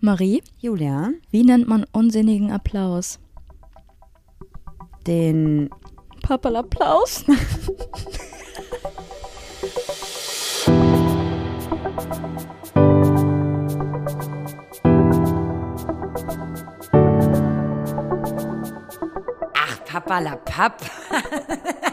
Marie, Julia, wie nennt man unsinnigen Applaus? den Papalapplaus? Ach, Papa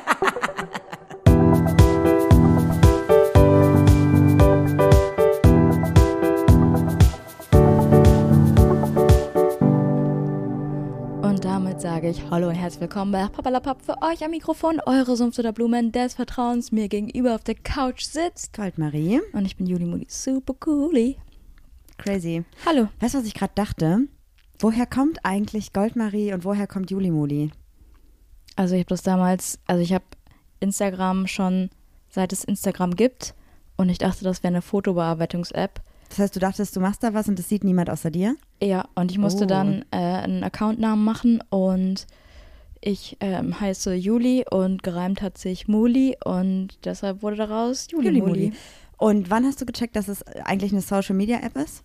sage ich Hallo und herzlich willkommen bei Papalapap für euch am Mikrofon, eure Sumpf oder Blumen des Vertrauens mir gegenüber auf der Couch sitzt. Goldmarie. Und ich bin Juli Muli, super cooli. Crazy. Hallo. Weißt du, was ich gerade dachte? Woher kommt eigentlich Goldmarie und woher kommt Juli Muli? Also ich habe das damals, also ich habe Instagram schon, seit es Instagram gibt. Und ich dachte, das wäre eine Fotobearbeitungs-App. Das heißt, du dachtest, du machst da was und das sieht niemand außer dir? Ja, und ich musste Oh. dann äh, einen Accountnamen machen und ich ähm, heiße Juli und gereimt hat sich Muli und deshalb wurde daraus Juli, Juli Muli. Und wann hast du gecheckt, dass es eigentlich eine Social Media App ist?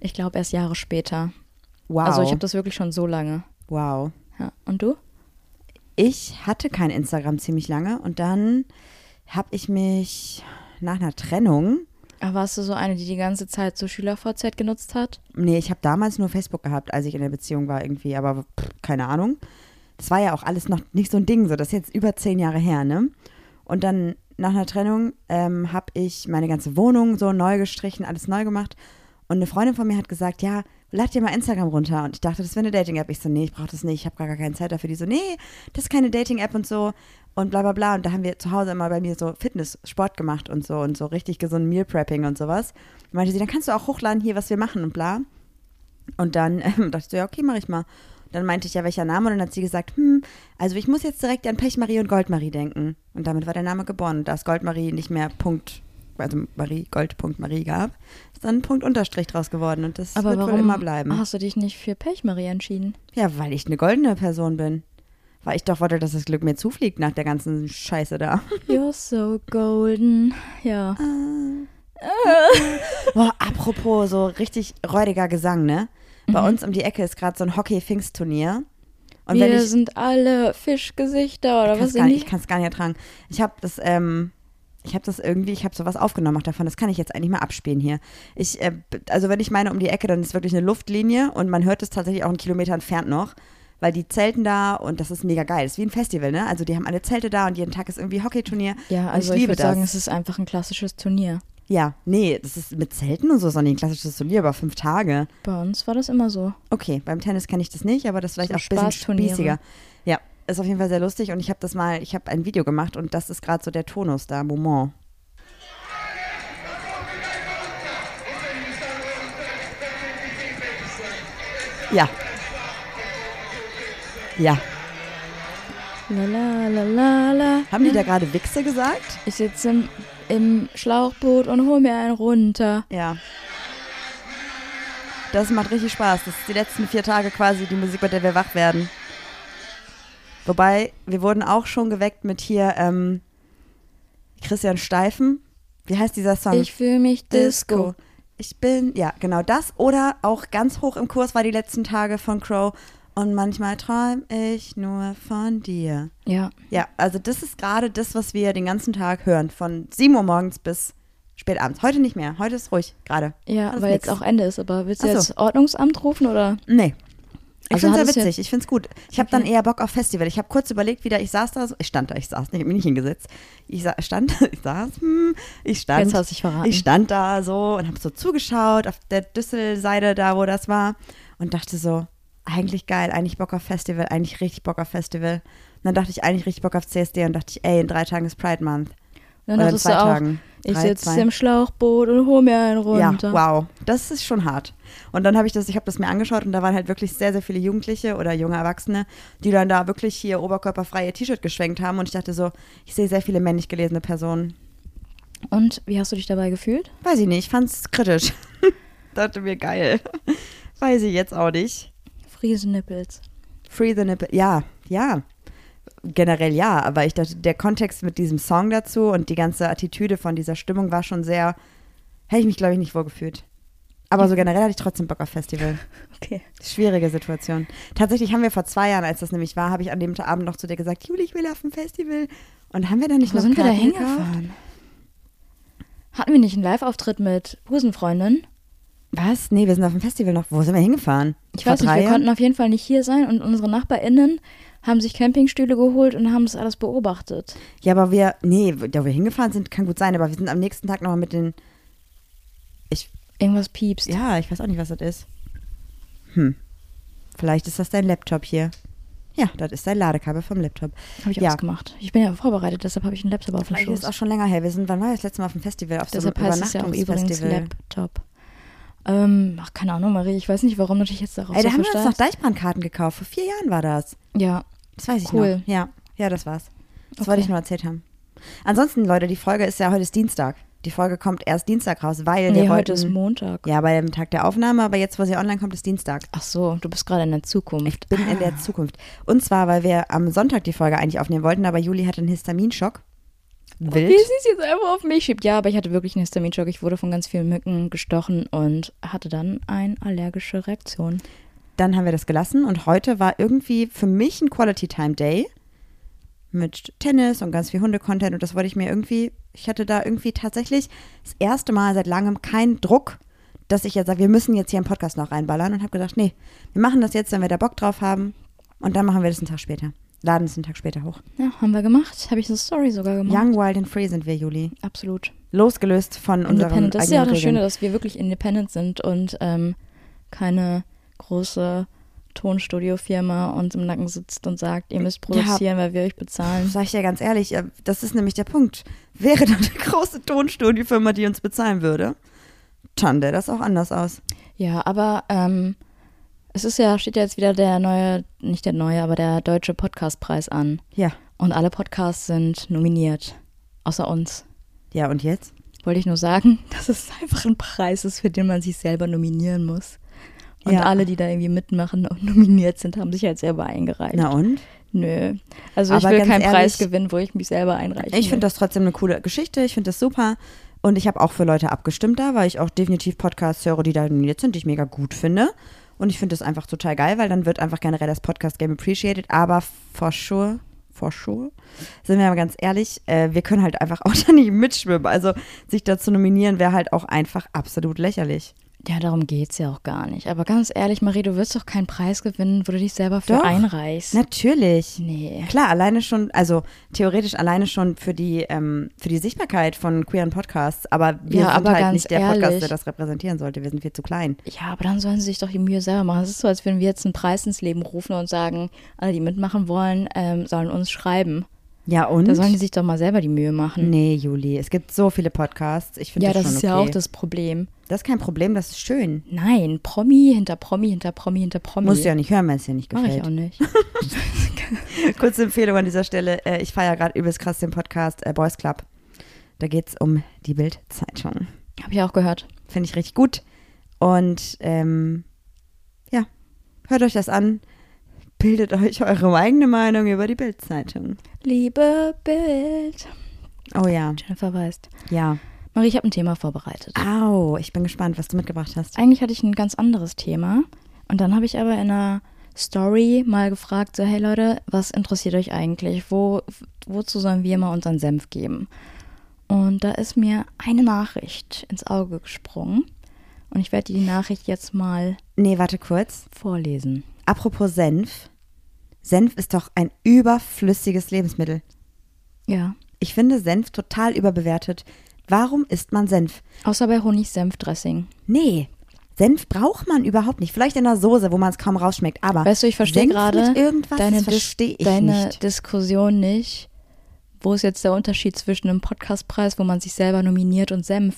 Ich glaube erst Jahre später. Wow. Also ich habe das wirklich schon so lange. wow. Ja. Und du? Ich hatte kein Instagram ziemlich lange und dann habe ich mich nach einer Trennung, Aber warst du so eine, die die ganze Zeit so SchülerVZ genutzt hat? nee, ich habe damals nur Facebook gehabt, als ich in der Beziehung war irgendwie, aber pff, keine Ahnung. Das war ja auch alles noch nicht so ein Ding, so das ist jetzt über zehn Jahre her, ne? Und dann nach einer Trennung ähm, habe ich meine ganze Wohnung so neu gestrichen, alles neu gemacht. Und eine Freundin von mir hat gesagt, ja, lad dir mal Instagram runter. Und ich dachte, das wäre eine Dating-App. Ich so, nee, ich brauche das nicht, ich habe gar keine Zeit dafür. Die so, nee, das ist keine Dating-App und so. Und bla bla bla. Und da haben wir zu Hause immer bei mir so Fitness, Sport gemacht und so und so richtig gesund Meal Prepping und sowas. Und meinte sie, dann kannst du auch hochladen hier, was wir machen und bla. Und dann ähm, dachte ich so, ja, okay, mache ich mal. Dann meinte ich ja, welcher Name? Und dann hat sie gesagt, hm, also ich muss jetzt direkt an Pechmarie und Goldmarie denken. Und damit war der Name geboren. Und da es Goldmarie nicht mehr Punkt, also Marie, Gold.marie gab, ist dann ein Punkt Unterstrich draus geworden. Und das Aber wird wohl immer bleiben. hast du dich nicht für Pechmarie entschieden? Ja, weil ich eine goldene Person bin. Weil ich doch wollte, dass das Glück mir zufliegt nach der ganzen Scheiße da. You're so golden. Ja. Boah, apropos so richtig räudiger Gesang, ne? Bei Mhm. uns um die Ecke ist gerade so ein Hockey-Pfingstturnier. Und Wir wenn ich sind alle Fischgesichter oder was sind nicht, ich kann es gar nicht ertragen. Ich habe das, ähm, ich habe das irgendwie, ich habe sowas aufgenommen auch davon. Das kann ich jetzt eigentlich mal abspielen hier. Ich, äh, also wenn ich meine um die Ecke, dann ist wirklich eine Luftlinie und man hört es tatsächlich auch einen Kilometer entfernt noch, weil die zelten da und das ist mega geil. Das ist wie ein Festival, ne? Also die haben alle Zelte da und jeden Tag ist irgendwie Hockeyturnier. Ja, Und also ich ich, würde sagen, es ist einfach ein klassisches Turnier. Ja, nee, das ist mit Zelten und so, sondern ein klassisches Turnier über fünf Tage. Bei uns war das immer so. Okay, beim Tennis kenne ich das nicht, aber das ist vielleicht So auch ein bisschen spießiger. Ja, ist auf jeden Fall sehr lustig und ich habe das mal, ich habe ein Video gemacht und das ist gerade so der Tonus da, Moment. Ja. Ja. La la la la la. Haben die da gerade Wichse gesagt? Ich sitze im, im Schlauchboot und hol mir einen runter. Ja. Das macht richtig Spaß. Das ist die letzten vier Tage quasi die Musik, bei der wir wach werden. Wobei, wir wurden auch schon geweckt mit hier ähm, Christian Steifen. Wie heißt dieser Song? Ich fühle mich Disco. Ich bin, ja, genau das. Oder auch ganz hoch im Kurs war die letzten Tage von Crow. Und manchmal träum ich nur von dir. Ja. Ja, also das ist gerade das, was wir den ganzen Tag hören. Von 7 Uhr morgens bis spät abends. Heute nicht mehr. Heute ist ruhig, gerade. Ja, Alles weil nix. jetzt auch Ende ist. Aber willst du so. jetzt Ordnungsamt rufen oder? Nee. Ich Also finde es jetzt- witzig. Ich finde es gut. Ich habe Okay. dann eher Bock auf Festival. Ich habe kurz überlegt, wieder, ich saß da so. Ich stand da, ich saß nicht, ich hab mich nicht hingesetzt. Ich stand, ich saß, hm, ich stand. Jetzt hast du dich verraten. Ich stand da so und habe so zugeschaut auf der Düsselseite da, wo das war und dachte so, eigentlich geil, eigentlich Bock auf Festival, eigentlich richtig Bock auf Festival. Und dann dachte ich eigentlich richtig Bock auf CSD und dachte ich, ey, in drei Tagen ist Pride Month. Dann Oder in zwei du auch, Tagen. ich Drei, sitze zwei. im Schlauchboot und hol mir einen runter. Ja, wow, das ist schon hart. Und dann habe ich das, ich habe das mir angeschaut und da waren halt wirklich sehr, sehr viele Jugendliche oder junge Erwachsene, die dann da wirklich hier oberkörperfrei ihr T-Shirt geschwenkt haben und ich dachte so, ich sehe sehr viele männlich gelesene Personen. Und wie hast du dich dabei gefühlt? Weiß ich nicht, fand es kritisch. dachte mir, geil. Weiß ich jetzt auch nicht. Friesenippels. Free the Nipple, ja, ja. Generell ja, aber ich dachte, der Kontext mit diesem Song dazu und die ganze Attitüde von dieser Stimmung war schon sehr, hätte ich mich, glaube ich, nicht wohlgefühlt. Aber so generell hatte ich trotzdem Bock auf Festival. Okay. Schwierige Situation. Tatsächlich haben wir vor zwei Jahren, als das nämlich war, habe ich an dem Abend noch zu dir gesagt, Juli, ich will auf ein Festival. Und haben wir da nicht Wo noch sind wir da Karten hingefahren? Hatten wir nicht einen Live-Auftritt mit Busenfreundin? Was? Nee, wir sind auf dem Festival noch. Wo sind wir hingefahren? Ich Vor weiß nicht, wir Jahren? konnten auf jeden Fall nicht hier sein und unsere NachbarInnen haben sich Campingstühle geholt und haben das alles beobachtet. Ja, aber wir, nee, da wir hingefahren sind, kann gut sein, aber wir sind am nächsten Tag nochmal mit den, ich, Irgendwas piepst. ja, ich weiß auch nicht, was das ist. Hm. Vielleicht ist das dein Laptop hier. Ja, das ist dein Ladekabel vom Laptop. Habe ich Ja. ausgemacht. Ich bin ja vorbereitet, deshalb habe ich einen Laptop auf dem Vielleicht ist Schoß. auch schon länger her. Wir sind, wann war das letzte Mal auf dem Festival? Auf Deshalb so einem heißt es ja auch übrigens. Laptop. Ähm, ach, keine Ahnung, Marie, ich weiß nicht, warum du dich jetzt darauf Ey, so da haben wir uns noch versteißt. Deichbrandkarten gekauft. Vor vier Jahren war das. Ja, Das weiß ich Cool. noch. Ja, ja, das war's. Das Okay. wollte ich nur erzählt haben. Ansonsten, Leute, die Folge ist ja heute ist Dienstag. Die Folge kommt erst Dienstag raus, weil nee, wir heute ist Montag. Ja, bei dem Tag der Aufnahme, aber jetzt, wo sie online kommt, ist Dienstag. Ach so, du bist gerade in der Zukunft. Ich bin in der Zukunft. Und zwar, weil wir am Sonntag die Folge eigentlich aufnehmen wollten, aber Juli hatte einen Histaminschock. Wild. Wie sie es jetzt einfach auf mich schiebt. Ja, aber ich hatte wirklich einen Histaminschock. Ich wurde von ganz vielen Mücken gestochen und hatte dann eine allergische Reaktion. Dann haben wir das gelassen und heute war irgendwie für mich ein Quality Time Day mit Tennis und ganz viel Hunde-Content und das wollte ich mir irgendwie, ich hatte da irgendwie tatsächlich das erste Mal seit langem keinen Druck, dass ich jetzt sage, wir müssen jetzt hier einen Podcast noch reinballern und habe gedacht, nee, wir machen das jetzt, wenn wir da Bock drauf haben und dann machen wir das einen Tag später. Laden es einen Tag später hoch. Ja, haben wir gemacht. Habe ich eine Story sogar gemacht. Young, wild and free sind wir, Juli. Absolut. Losgelöst von Independent. Das ist ja auch das Schöne, dass wir wirklich independent sind und ähm, keine große Tonstudiofirma uns im Nacken sitzt und sagt, ihr müsst produzieren, weil wir euch bezahlen. Sag ich dir ganz ehrlich, äh, das ist nämlich der Punkt. Wäre da eine große Tonstudiofirma, die uns bezahlen würde, dann sähe das auch anders aus. Ja, aber ähm, es ist ja, steht ja jetzt wieder der neue, nicht der neue, aber der deutsche Podcastpreis an. Ja. Und alle Podcasts sind nominiert. Außer uns. Ja, und jetzt? Wollte ich nur sagen, dass es einfach ein Preis ist, für den man sich selber nominieren muss. Und Ja. alle, die da irgendwie mitmachen und nominiert sind, haben sich halt selber eingereicht. Na und? Nö. Also ich Aber will ganz keinen ehrlich, Preis gewinnen, wo ich mich selber einreiche. Ich finde das trotzdem eine coole Geschichte. Ich finde das super. Und ich habe auch für Leute abgestimmt da, weil ich auch definitiv Podcasts höre, die da nominiert sind, die ich mega gut finde. Und ich finde das einfach total geil, weil dann wird einfach generell das Podcast-Game appreciated. Aber for sure, for sure, sind wir mal ganz ehrlich, äh, wir können halt einfach auch da nicht mitschwimmen. Also sich da zu nominieren wäre halt auch einfach absolut lächerlich. Ja, darum geht's ja auch gar nicht. Aber ganz ehrlich, Marie, du wirst doch keinen Preis gewinnen, wo du dich selber für Doch. einreichst. Natürlich. Nee. Klar, alleine schon, also theoretisch alleine schon für die, ähm, für die Sichtbarkeit von queeren Podcasts, aber wir Ja, sind aber halt nicht der Podcast, ehrlich. der das repräsentieren sollte. Wir sind viel zu klein. Ja, aber dann sollen sie sich doch die Mühe selber machen. Es ist so, als würden wir jetzt einen Preis ins Leben rufen und sagen, alle, die mitmachen wollen, ähm, sollen uns schreiben. Ja, und? Da sollen die sich doch mal selber die Mühe machen. nee, Juli, es gibt so viele Podcasts. Ich finde ja, das, das schon ist okay. ja auch das Problem. Das ist kein Problem, das ist schön. Nein, Promi hinter Promi hinter Promi hinter Promi. Musst du ja nicht hören, wenn es dir nicht Mach ich gefällt. auch nicht. Kurze Empfehlung an dieser Stelle. Äh, ich feiere gerade übelst krass den Podcast äh, Boys Club. Da geht es um die Bild-Zeitung. Habe ich auch gehört. Finde ich richtig gut. Und ähm, ja, hört euch das an. Bildet euch eure eigene Meinung über die Bild-Zeitung. Liebe Bild. Oh ja, Jennifer weißt. ja. Marie, ich habe ein Thema vorbereitet. Au, ich bin gespannt, was du mitgebracht hast. Eigentlich hatte ich ein ganz anderes Thema. Und dann habe ich aber in einer Story mal gefragt, so, hey Leute, was interessiert euch eigentlich? Wo, wozu sollen wir mal unseren Senf geben? Und da ist mir eine Nachricht ins Auge gesprungen. Und ich werde die Nachricht jetzt mal Nee, warte kurz. vorlesen. Apropos Senf. Senf ist doch ein überflüssiges Lebensmittel. Ja. Ich finde Senf total überbewertet. Warum isst man Senf? Außer bei Honig-Senf-Dressing. Nee, Senf braucht man überhaupt nicht. Vielleicht in der Soße, wo man es kaum rausschmeckt. Aber Weißt du, ich verstehe gerade deine, Dis deine nicht. Diskussion nicht. Wo ist jetzt der Unterschied zwischen einem Podcastpreis, wo man sich selber nominiert, und Senf?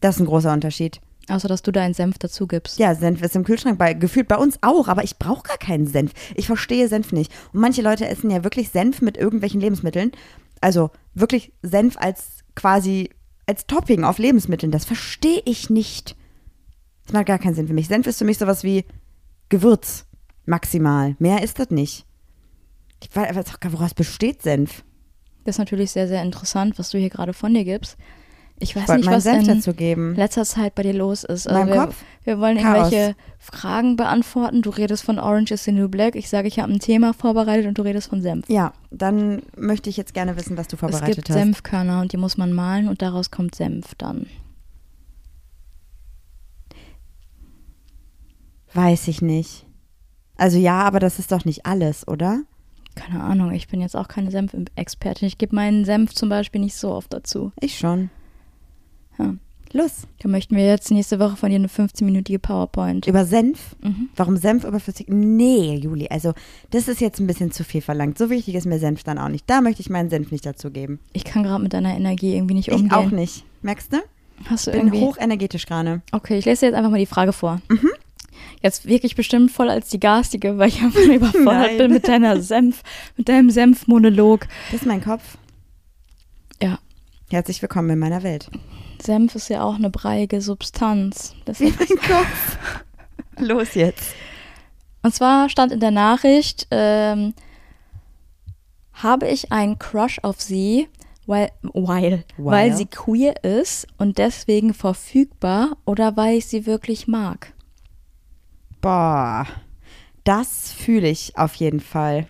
Das ist ein großer Unterschied. Außer, dass du da einen Senf dazu gibst. Ja, Senf ist im Kühlschrank bei, gefühlt bei uns auch, aber ich brauche gar keinen Senf. Ich verstehe Senf nicht. Und manche Leute essen ja wirklich Senf mit irgendwelchen Lebensmitteln. Also wirklich Senf als quasi als Topping auf Lebensmitteln. Das verstehe ich nicht. Das macht gar keinen Sinn für mich. Senf ist für mich sowas wie Gewürz. Maximal. Mehr ist das nicht. Ich weiß auch gar, woraus besteht Senf? Das ist natürlich sehr, sehr interessant, was du hier gerade von dir gibst. Ich weiß Ich nicht, was Senf in dazu geben. letzter Zeit bei dir los ist. Meinem wir, Kopf? wir wollen Chaos. irgendwelche Fragen beantworten. Du redest von Orange is the New Black. Ich sage, ich habe ein Thema vorbereitet und du redest von Senf. Ja, dann möchte ich jetzt gerne wissen, was du Es vorbereitet gibt hast. Senfkörner und die muss man malen und daraus kommt Senf dann. Weiß ich nicht. Also ja, aber das ist doch nicht alles, oder? Keine Ahnung, ich bin jetzt auch keine Senfexpertin. Ich gebe meinen Senf zum Beispiel nicht so oft dazu. Ich schon. Ja. Los. Da möchten wir jetzt nächste Woche von dir eine 15-minütige PowerPoint. Über Senf? Mhm. Warum Senf überflüssig? Nee, Juli, also das ist jetzt ein bisschen zu viel verlangt. So wichtig ist mir Senf dann auch nicht. Da möchte ich meinen Senf nicht dazu geben. Ich kann gerade mit deiner Energie irgendwie nicht Ich umgehen. auch nicht. Merkst du? Hast du Bin irgendwie? hochenergetisch gerade. Okay, ich lese dir jetzt einfach mal die Frage vor. Mhm. Jetzt wirklich bestimmt voll als die garstige, weil ich einfach überfordert Nein. bin mit deiner Senf, mit deinem Senfmonolog. Das ist mein Kopf. Ja. Herzlich willkommen in meiner Welt. Senf ist ja auch eine breiige Substanz. Das Wie mein Kopf. Los jetzt. Und zwar stand in der Nachricht, ähm, habe ich einen Crush auf sie, weil, weil, weil Weil? sie queer ist und deswegen verfügbar oder weil ich sie wirklich mag. Boah. Das fühle ich auf jeden Fall.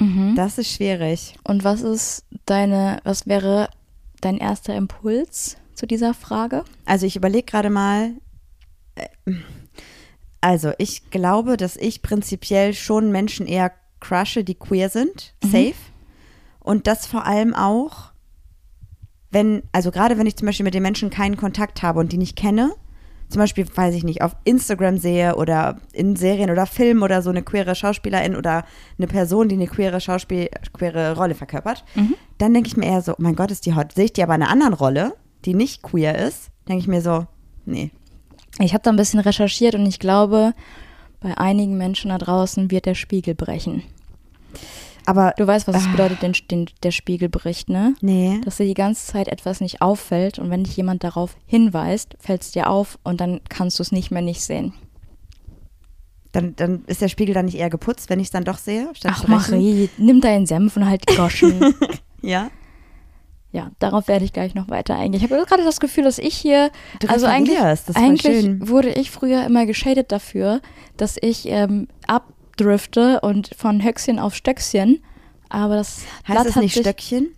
Mhm. Das ist schwierig. Und was ist deine, was wäre dein erster Impuls zu dieser Frage? Also ich überlege gerade mal. äh, Also ich glaube, dass ich prinzipiell schon Menschen eher crushe, die queer sind. Safe. Und das vor allem auch, wenn, also gerade wenn ich zum Beispiel mit den Menschen keinen Kontakt habe und die nicht kenne, zum Beispiel, weiß ich nicht, auf Instagram sehe oder in Serien oder Filmen oder so eine queere Schauspielerin oder eine Person, die eine queere Schauspiel, queere Rolle verkörpert, dann denke ich mir eher so, oh mein Gott, ist die hot. Sehe ich die aber in einer anderen Rolle, die nicht queer ist, denke ich mir so, nee. Ich habe da ein bisschen recherchiert und ich glaube, bei einigen Menschen da draußen wird der Spiegel brechen. Aber Du weißt, was es bedeutet, den, den, der Spiegel bricht, ne? nee. Dass dir die ganze Zeit etwas nicht auffällt und wenn dich jemand darauf hinweist, fällt es dir auf und dann kannst du es nicht mehr nicht sehen. Dann, dann ist der Spiegel dann nicht eher geputzt, wenn ich es dann doch sehe? Ach? Marie, nimm deinen Senf und halt die Goschen. Ja. Ja, darauf werde ich gleich noch weiter eingehen. Ich habe gerade das Gefühl, dass ich hier, Du also eigentlich, das eigentlich wurde ich früher immer geschadet dafür, dass ich ähm, abdrifte und von Höchstchen auf Stöckchen. Aber das Heißt Blatt, es hat nicht sich, Stöckchen?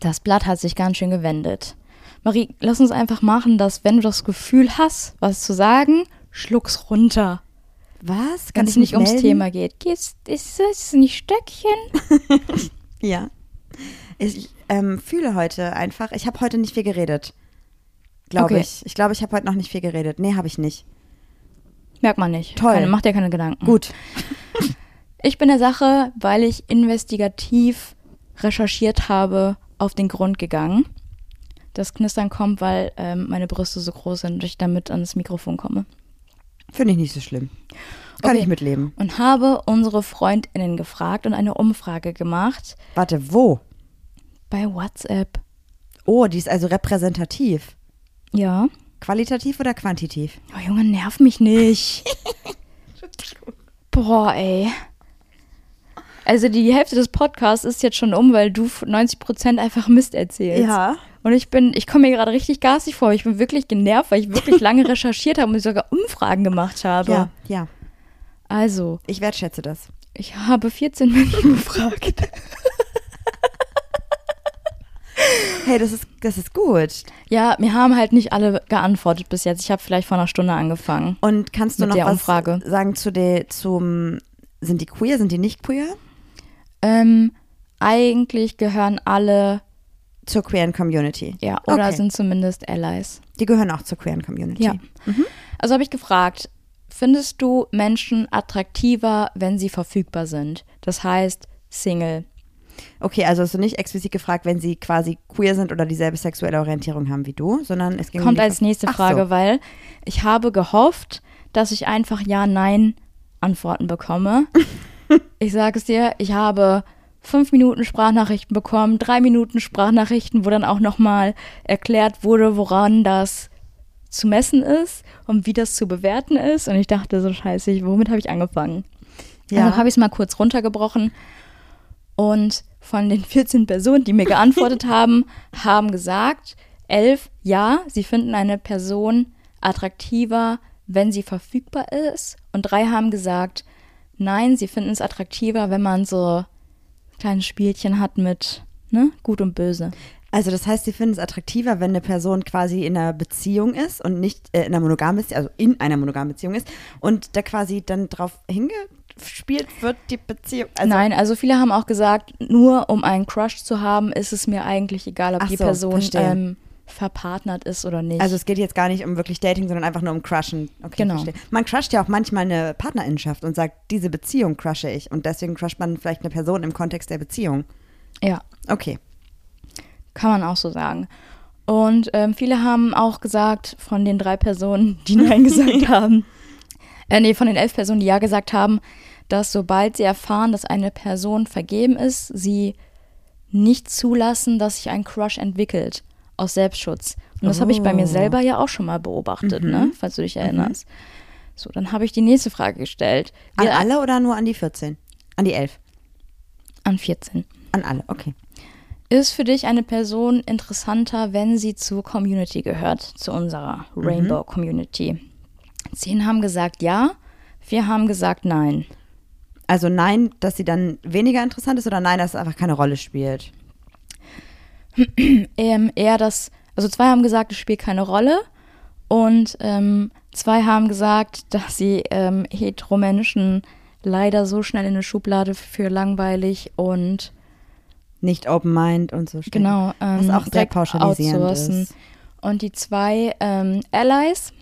das Blatt hat sich ganz schön gewendet. Marie, lass uns einfach machen, dass wenn du das Gefühl hast, was zu sagen, schluck's runter. Was? Wenn Kann es ich nicht mich ums melden? Thema geht. Geht's, ist es nicht Stöckchen? Ja. Ich ähm, fühle heute einfach, ich habe heute nicht viel geredet. Glaube Okay. ich. Ich glaube, ich habe heute noch nicht viel geredet. Nee, habe ich nicht. Merkt man nicht. Toll. Keine, mach dir keine Gedanken. Gut. Ich bin der Sache, weil ich investigativ recherchiert habe, auf den Grund gegangen. Das Knistern kommt, weil ähm, meine Brüste so groß sind und ich damit ans Mikrofon komme. Finde ich nicht so schlimm. Kann Okay. ich mitleben. Und habe unsere FreundInnen gefragt und eine Umfrage gemacht Warte, wo? Bei WhatsApp. Oh, die ist also repräsentativ. Ja. Qualitativ oder quantitativ? Oh Junge, nerv mich nicht. Boah, ey. Also die Hälfte des Podcasts ist jetzt schon um, weil du 90% einfach Mist erzählst. Ja. Und ich bin, ich komme mir gerade richtig garstig vor. Ich bin wirklich genervt, weil ich wirklich lange recherchiert habe und sogar Umfragen gemacht habe. Ja, ja. Also, Ich wertschätze das. ich habe 14 Menschen gefragt. Hey, das ist, das ist gut. Ja, mir haben halt nicht alle geantwortet bis jetzt. Ich habe vielleicht vor einer Stunde angefangen. Und kannst du noch der was Umfrage. sagen zu der, zum, sind die queer, sind die nicht queer? Ähm, eigentlich gehören alle, Zur queeren Community. ja, oder Okay. sind zumindest Allies. Die gehören auch zur queeren Community. Ja. Also habe ich gefragt, findest du Menschen attraktiver, wenn sie verfügbar sind? Das heißt, Single. Okay, also hast du nicht explizit gefragt, wenn sie quasi queer sind oder dieselbe sexuelle Orientierung haben wie du, sondern es ging um Kommt die als nächste Frage, So. weil ich habe gehofft, dass ich einfach Ja, Nein Antworten bekomme. ich sage es dir, ich habe fünf Minuten Sprachnachrichten bekommen, drei Minuten Sprachnachrichten, wo dann auch nochmal erklärt wurde, woran das zu messen ist und wie das zu bewerten ist. Und ich dachte so, scheiße, womit habe ich angefangen? Ja. Also habe ich es mal kurz runtergebrochen. Und von den 14 Personen, die mir geantwortet haben, haben gesagt, elf, ja, sie finden eine Person attraktiver, wenn sie verfügbar ist. Und drei haben gesagt, nein, sie finden es attraktiver, wenn man so kleine Spielchen hat mit ne, Gut und Böse. Also das heißt, sie finden es attraktiver, wenn eine Person quasi in einer Beziehung ist und nicht äh, in einer monogamen Beziehung, also in einer monogamen Beziehung ist und da quasi dann drauf hingespielt wird, die Beziehung. Also Nein, also viele haben auch gesagt, nur um einen Crush zu haben, ist es mir eigentlich egal, ob die so, Person ähm, verpartnert ist oder nicht. Also es geht jetzt gar nicht um wirklich Dating, sondern einfach nur um Crushen. Okay, genau. Verstehe. Man crusht ja auch manchmal eine Partnerinschaft und sagt, diese Beziehung crushe ich und deswegen crusht man vielleicht eine Person im Kontext der Beziehung. Ja. Okay. Kann man auch so sagen. Und ähm, viele haben auch gesagt, von den drei Personen, die Nein gesagt haben, äh, nee, von den elf Personen, die Ja gesagt haben, dass sobald sie erfahren, dass eine Person vergeben ist, sie nicht zulassen, dass sich ein Crush entwickelt aus Selbstschutz. Und das oh. habe ich bei mir oh. selber ja auch schon mal beobachtet, mhm. ne? falls du dich erinnerst. Mhm. So, dann habe ich die nächste Frage gestellt. An alle oder nur an die 14? An die 11? An 14. An alle, okay. Ist für dich eine Person interessanter, wenn sie zur Community gehört, zu unserer mhm. Rainbow Community? Zehn haben gesagt ja, vier haben gesagt nein. Also nein, dass sie dann weniger interessant ist oder nein, dass es einfach keine Rolle spielt? ähm, eher das, also zwei haben gesagt, es spielt keine Rolle und ähm, zwei haben gesagt, dass sie ähm, Heteromenschen leider so schnell in eine Schublade für langweilig und nicht Open Mind und so stecken. Genau, ähm, was auch sehr pauschalisierend outsourcen. ist. Und die zwei ähm, Allies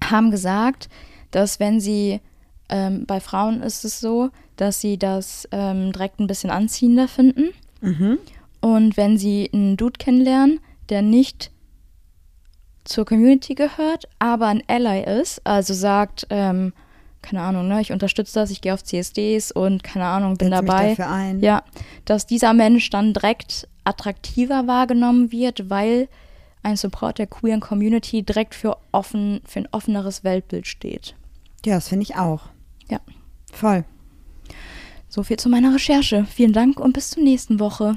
haben gesagt, dass wenn sie ähm, bei Frauen ist es so, dass sie das ähm, direkt ein bisschen anziehender finden. Mhm. Und wenn sie einen Dude kennenlernen, der nicht zur Community gehört, aber ein Ally ist, also sagt, ähm, keine Ahnung, ne, ich unterstütze das, ich gehe auf CSDs und keine Ahnung, bin Setz dabei. Mich dafür ein. Ja, dass dieser Mensch dann direkt attraktiver wahrgenommen wird, weil ein Support der queeren Community direkt für offen, für ein offeneres Weltbild steht. Ja, das finde ich auch. Ja. Voll. So viel zu meiner Recherche. Vielen Dank und bis zur nächsten Woche.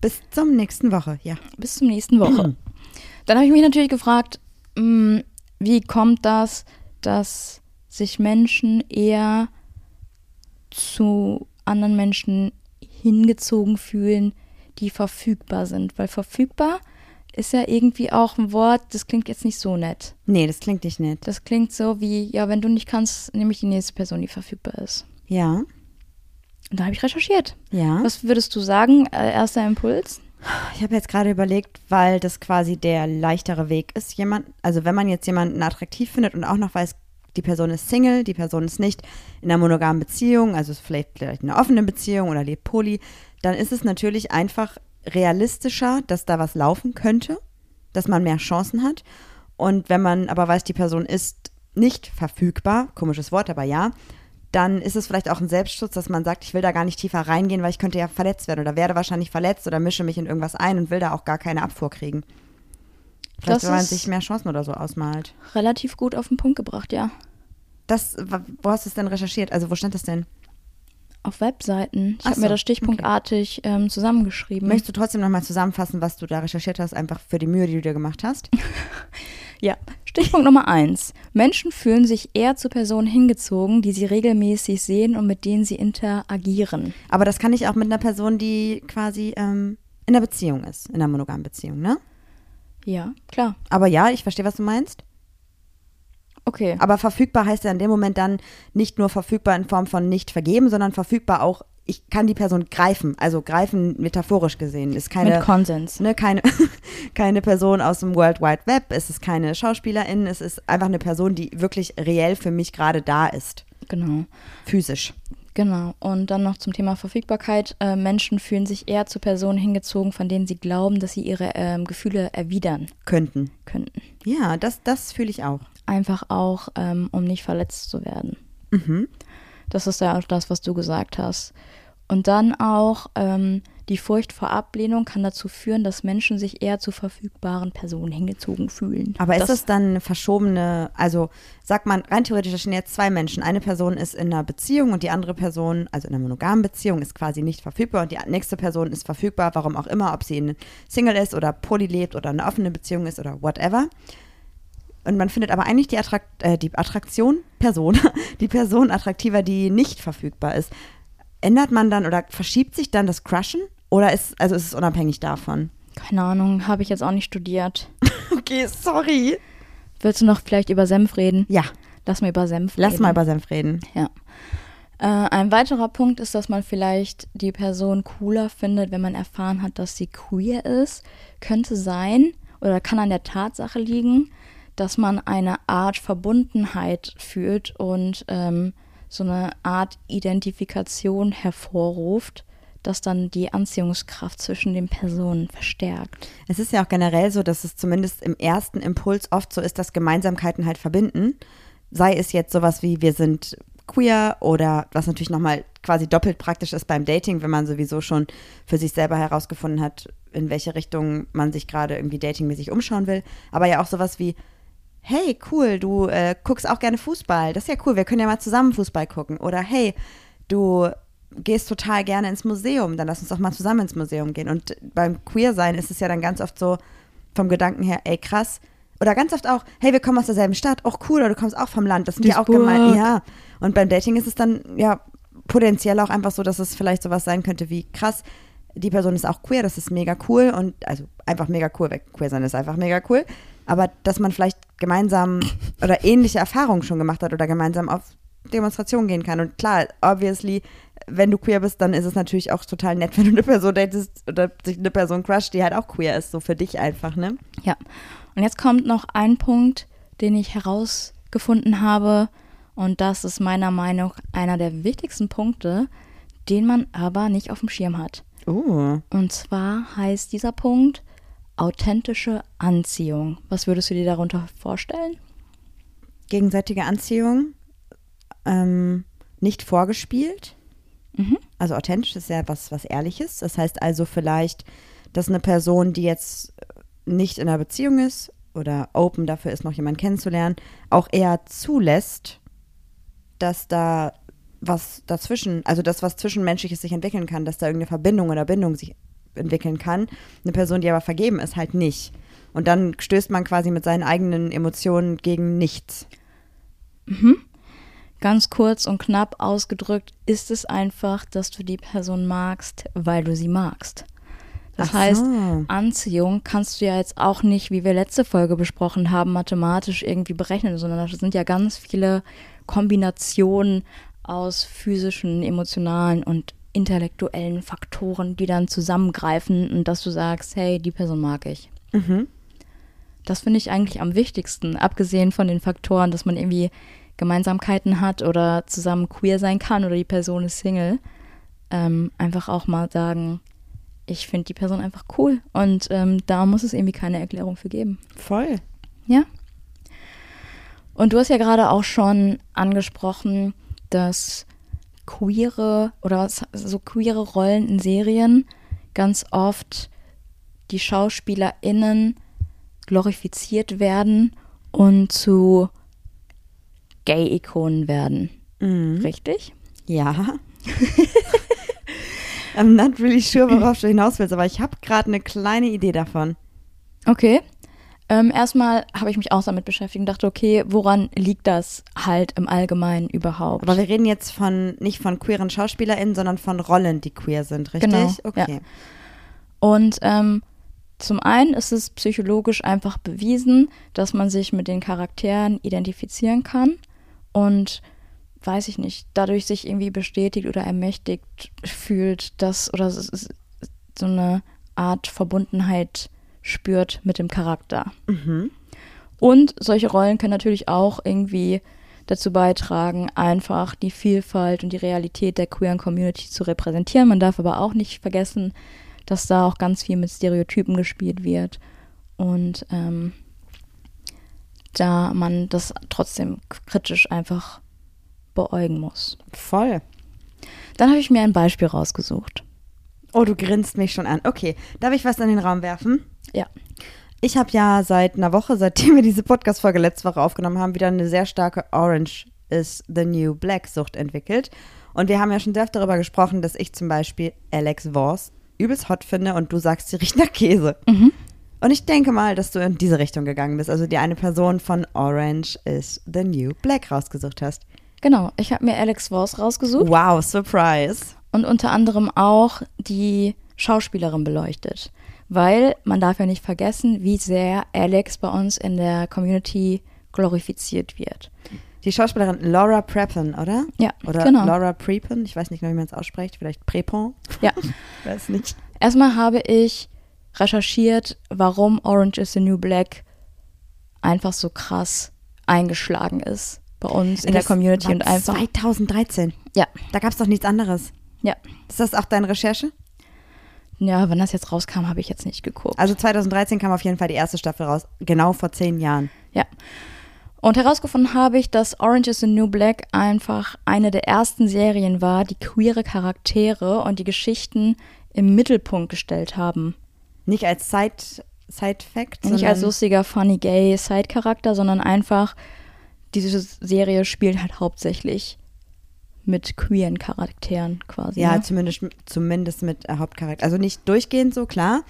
Bis zum nächsten Woche, ja. Bis zum nächsten Woche. Dann habe ich mich natürlich gefragt, mh, hm, wie kommt das, dass sich Menschen eher zu anderen Menschen hingezogen fühlen, die verfügbar sind. Weil verfügbar ist ja irgendwie auch ein Wort, das klingt jetzt nicht so nett. Nee, das klingt nicht nett. Das klingt so wie, ja, wenn du nicht kannst, nehme ich die nächste Person, die verfügbar ist. Ja. Und da habe ich recherchiert. Ja. Was würdest du sagen, äh, erster Impuls? Ich habe jetzt gerade überlegt, weil das quasi der leichtere Weg ist, jemand, also wenn man jetzt jemanden attraktiv findet und auch noch weiß, die Person ist Single, die Person ist nicht in einer monogamen Beziehung, also vielleicht, vielleicht in einer offenen Beziehung oder lebt poly, dann ist es natürlich einfach realistischer, dass da was laufen könnte, dass man mehr Chancen hat. Und wenn man aber weiß, die Person ist nicht verfügbar, komisches Wort, aber ja, dann ist es vielleicht auch ein Selbstschutz, dass man sagt, ich will da gar nicht tiefer reingehen, weil ich könnte ja verletzt werden oder werde wahrscheinlich verletzt oder mische mich in irgendwas ein und will da auch gar keine Abfuhr kriegen. Vielleicht, das wenn man sich mehr Chancen oder so ausmalt. Relativ gut auf den Punkt gebracht, ja. Das, wo hast du es denn recherchiert? Also wo stand das denn? Auf Webseiten. Ich habe so, mir das stichpunktartig okay. ähm, zusammengeschrieben. Möchtest du trotzdem nochmal zusammenfassen, was du da recherchiert hast, einfach für die Mühe, die du dir gemacht hast? ja, Stichpunkt Nummer eins. Menschen fühlen sich eher zu Personen hingezogen, die sie regelmäßig sehen und mit denen sie interagieren. Aber das kann ich auch mit einer Person, die quasi ähm, in einer Beziehung ist, in einer monogamen Beziehung, ne? Ja, klar. Aber ja, ich verstehe, was du meinst. Okay. Aber verfügbar heißt ja in dem Moment dann nicht nur verfügbar in Form von nicht vergeben, sondern verfügbar auch, ich kann die Person greifen. Also greifen metaphorisch gesehen. Ist keine, Mit Konsens. Ne, keine, keine Person aus dem World Wide Web, es ist keine Schauspielerin, es ist einfach eine Person, die wirklich reell für mich gerade da ist. Genau. Physisch. Genau. Und dann noch zum Thema Verfügbarkeit. Äh, Menschen fühlen sich eher zu Personen hingezogen, von denen sie glauben, dass sie ihre ähm, Gefühle erwidern könnten. Könnten. Ja, das, das fühle ich auch. Einfach auch, ähm, um nicht verletzt zu werden. Mhm. Das ist ja auch das, was du gesagt hast. Und dann auch ähm, die Furcht vor Ablehnung kann dazu führen, dass Menschen sich eher zu verfügbaren Personen hingezogen fühlen. Aber ist das dann eine verschobene, also sagt man, rein theoretisch da stehen jetzt zwei Menschen. Eine Person ist in einer Beziehung und die andere Person, also in einer monogamen Beziehung, ist quasi nicht verfügbar und die nächste Person ist verfügbar, warum auch immer, ob sie ein Single ist oder poly lebt oder eine offene Beziehung ist oder whatever. Und man findet aber eigentlich die, Attrakt, äh, die Attraktion, Person, die Person attraktiver, die nicht verfügbar ist. Ändert man dann oder verschiebt sich dann das Crushen? Oder ist, also ist es unabhängig davon? Keine Ahnung, habe ich jetzt auch nicht studiert. okay, sorry. Willst du noch vielleicht über Senf reden? Ja. Lass mal über Senf Lass reden. mal über Senf reden. Ja. Äh, ein weiterer Punkt ist, dass man vielleicht die Person cooler findet, wenn man erfahren hat, dass sie queer ist. Könnte sein oder kann an der Tatsache liegen, dass man eine Art Verbundenheit fühlt und ähm, so eine Art Identifikation hervorruft, das dann die Anziehungskraft zwischen den Personen verstärkt. Es ist ja auch generell so, dass es zumindest im ersten Impuls oft so ist, dass Gemeinsamkeiten halt verbinden. Sei es jetzt sowas wie, wir sind queer oder was natürlich nochmal quasi doppelt praktisch ist beim Dating, wenn man sowieso schon für sich selber herausgefunden hat, in welche Richtung man sich gerade irgendwie datingmäßig umschauen will. Aber ja auch sowas wie, hey, cool, du äh, guckst auch gerne Fußball. Das ist ja cool, wir können ja mal zusammen Fußball gucken. Oder hey, du gehst total gerne ins Museum, dann lass uns doch mal zusammen ins Museum gehen. Und beim Queer-Sein ist es ja dann ganz oft so vom Gedanken her, ey, krass. Oder ganz oft auch, hey, wir kommen aus derselben Stadt, auch cool, oder du kommst auch vom Land. Das sind ja auch gemein. Ja. Und beim Dating ist es dann ja potenziell auch einfach so, dass es vielleicht sowas sein könnte wie, krass, die Person ist auch queer, das ist mega cool und also einfach mega cool, weil queer sein ist einfach mega cool aber dass man vielleicht gemeinsam oder ähnliche Erfahrungen schon gemacht hat oder gemeinsam auf Demonstrationen gehen kann. Und klar, obviously, wenn du queer bist, dann ist es natürlich auch total nett, wenn du eine Person datest oder sich eine Person crusht, die halt auch queer ist, so für dich einfach, ne? Ja. Und jetzt kommt noch ein Punkt, den ich herausgefunden habe. Und das ist meiner Meinung nach einer der wichtigsten Punkte, den man aber nicht auf dem Schirm hat. Oh. Und zwar heißt dieser Punkt authentische Anziehung. Was würdest du dir darunter vorstellen? Gegenseitige Anziehung, ähm, nicht vorgespielt. Mhm. Also authentisch ist ja was, was Ehrliches. Das heißt also vielleicht, dass eine Person, die jetzt nicht in einer Beziehung ist oder open dafür ist, noch jemanden kennenzulernen, auch eher zulässt, dass da was dazwischen, also das, was Zwischenmenschliches sich entwickeln kann, dass da irgendeine Verbindung oder Bindung sich entwickeln kann. Eine Person, die aber vergeben ist, halt nicht. Und dann stößt man quasi mit seinen eigenen Emotionen gegen nichts. Mhm. Ganz kurz und knapp ausgedrückt ist es einfach, dass du die Person magst, weil du sie magst. Das Ach heißt, so. Anziehung kannst du ja jetzt auch nicht, wie wir letzte Folge besprochen haben, mathematisch irgendwie berechnen, sondern das sind ja ganz viele Kombinationen aus physischen, emotionalen und intellektuellen Faktoren, die dann zusammengreifen und dass du sagst, hey, die Person mag ich. Mhm. Das finde ich eigentlich am wichtigsten, abgesehen von den Faktoren, dass man irgendwie Gemeinsamkeiten hat oder zusammen queer sein kann oder die Person ist Single. Ähm, einfach auch mal sagen, ich finde die Person einfach cool und ähm, da muss es irgendwie keine Erklärung für geben. Voll. Ja. Und du hast ja gerade auch schon angesprochen, dass queere oder so queere Rollen in Serien ganz oft die SchauspielerInnen glorifiziert werden und zu Gay-Ikonen werden. Mhm. Richtig? Ja. I'm not really sure, worauf du hinaus willst, aber ich habe gerade eine kleine Idee davon. Okay. Ähm, erstmal habe ich mich auch damit beschäftigt und dachte, okay, woran liegt das halt im Allgemeinen überhaupt? Aber wir reden jetzt von nicht von queeren SchauspielerInnen, sondern von Rollen, die queer sind, richtig? Genau, Okay. Und ähm, zum einen ist es psychologisch einfach bewiesen, dass man sich mit den Charakteren identifizieren kann und weiß ich nicht, dadurch sich irgendwie bestätigt oder ermächtigt fühlt, dass oder es ist so eine Art Verbundenheit spürt mit dem Charakter. Mhm. Und solche Rollen können natürlich auch irgendwie dazu beitragen, einfach die Vielfalt und die Realität der queeren Community zu repräsentieren. Man darf aber auch nicht vergessen, dass da auch ganz viel mit Stereotypen gespielt wird und ähm, da man das trotzdem kritisch einfach beäugen muss. Voll. Dann habe ich mir ein Beispiel rausgesucht. Oh, du grinst mich schon an. Okay, darf ich was in den Raum werfen? Ja. Ich habe ja seit einer Woche, seitdem wir diese Podcast-Folge letzte Woche aufgenommen haben, wieder eine sehr starke Orange is the New Black Sucht entwickelt. Und wir haben ja schon sehr oft darüber gesprochen, dass ich zum Beispiel Alex Voss übelst hot finde und du sagst, sie riecht nach Käse. Mhm. Und ich denke mal, dass du in diese Richtung gegangen bist. Also die eine Person von Orange is the New Black rausgesucht hast. Genau, ich habe mir Alex Voss rausgesucht Wow, Surprise. und unter anderem auch die Schauspielerin beleuchtet. Weil man darf ja nicht vergessen, wie sehr Alex bei uns in der Community glorifiziert wird. Die Schauspielerin Laura Prepon, oder? Ja, Oder genau. Laura Prepon, ich weiß nicht genau, wie man es ausspricht, vielleicht Prepon, Ja. weiß nicht. Erstmal habe ich recherchiert, warum Orange is the New Black einfach so krass eingeschlagen ist bei uns in der Das Community war und einfach. 2013. Ja, Da gab es doch nichts anderes. ja. Ist das auch deine Recherche? Ja, wann das jetzt rauskam, habe ich jetzt nicht geguckt. Also 2013 kam auf jeden Fall die erste Staffel raus, genau vor zehn Jahren. Ja. Und herausgefunden habe ich, dass Orange is the New Black einfach eine der ersten Serien war, die queere Charaktere und die Geschichten im Mittelpunkt gestellt haben. Nicht als Side, Side Fact, Nicht als lustiger, funny, gay Side-Charakter, sondern einfach, diese Serie spielt halt hauptsächlich mit queeren Charakteren quasi. ja, ne? zumindest, zumindest mit äh, Hauptcharakter. Also nicht durchgehend so, klar.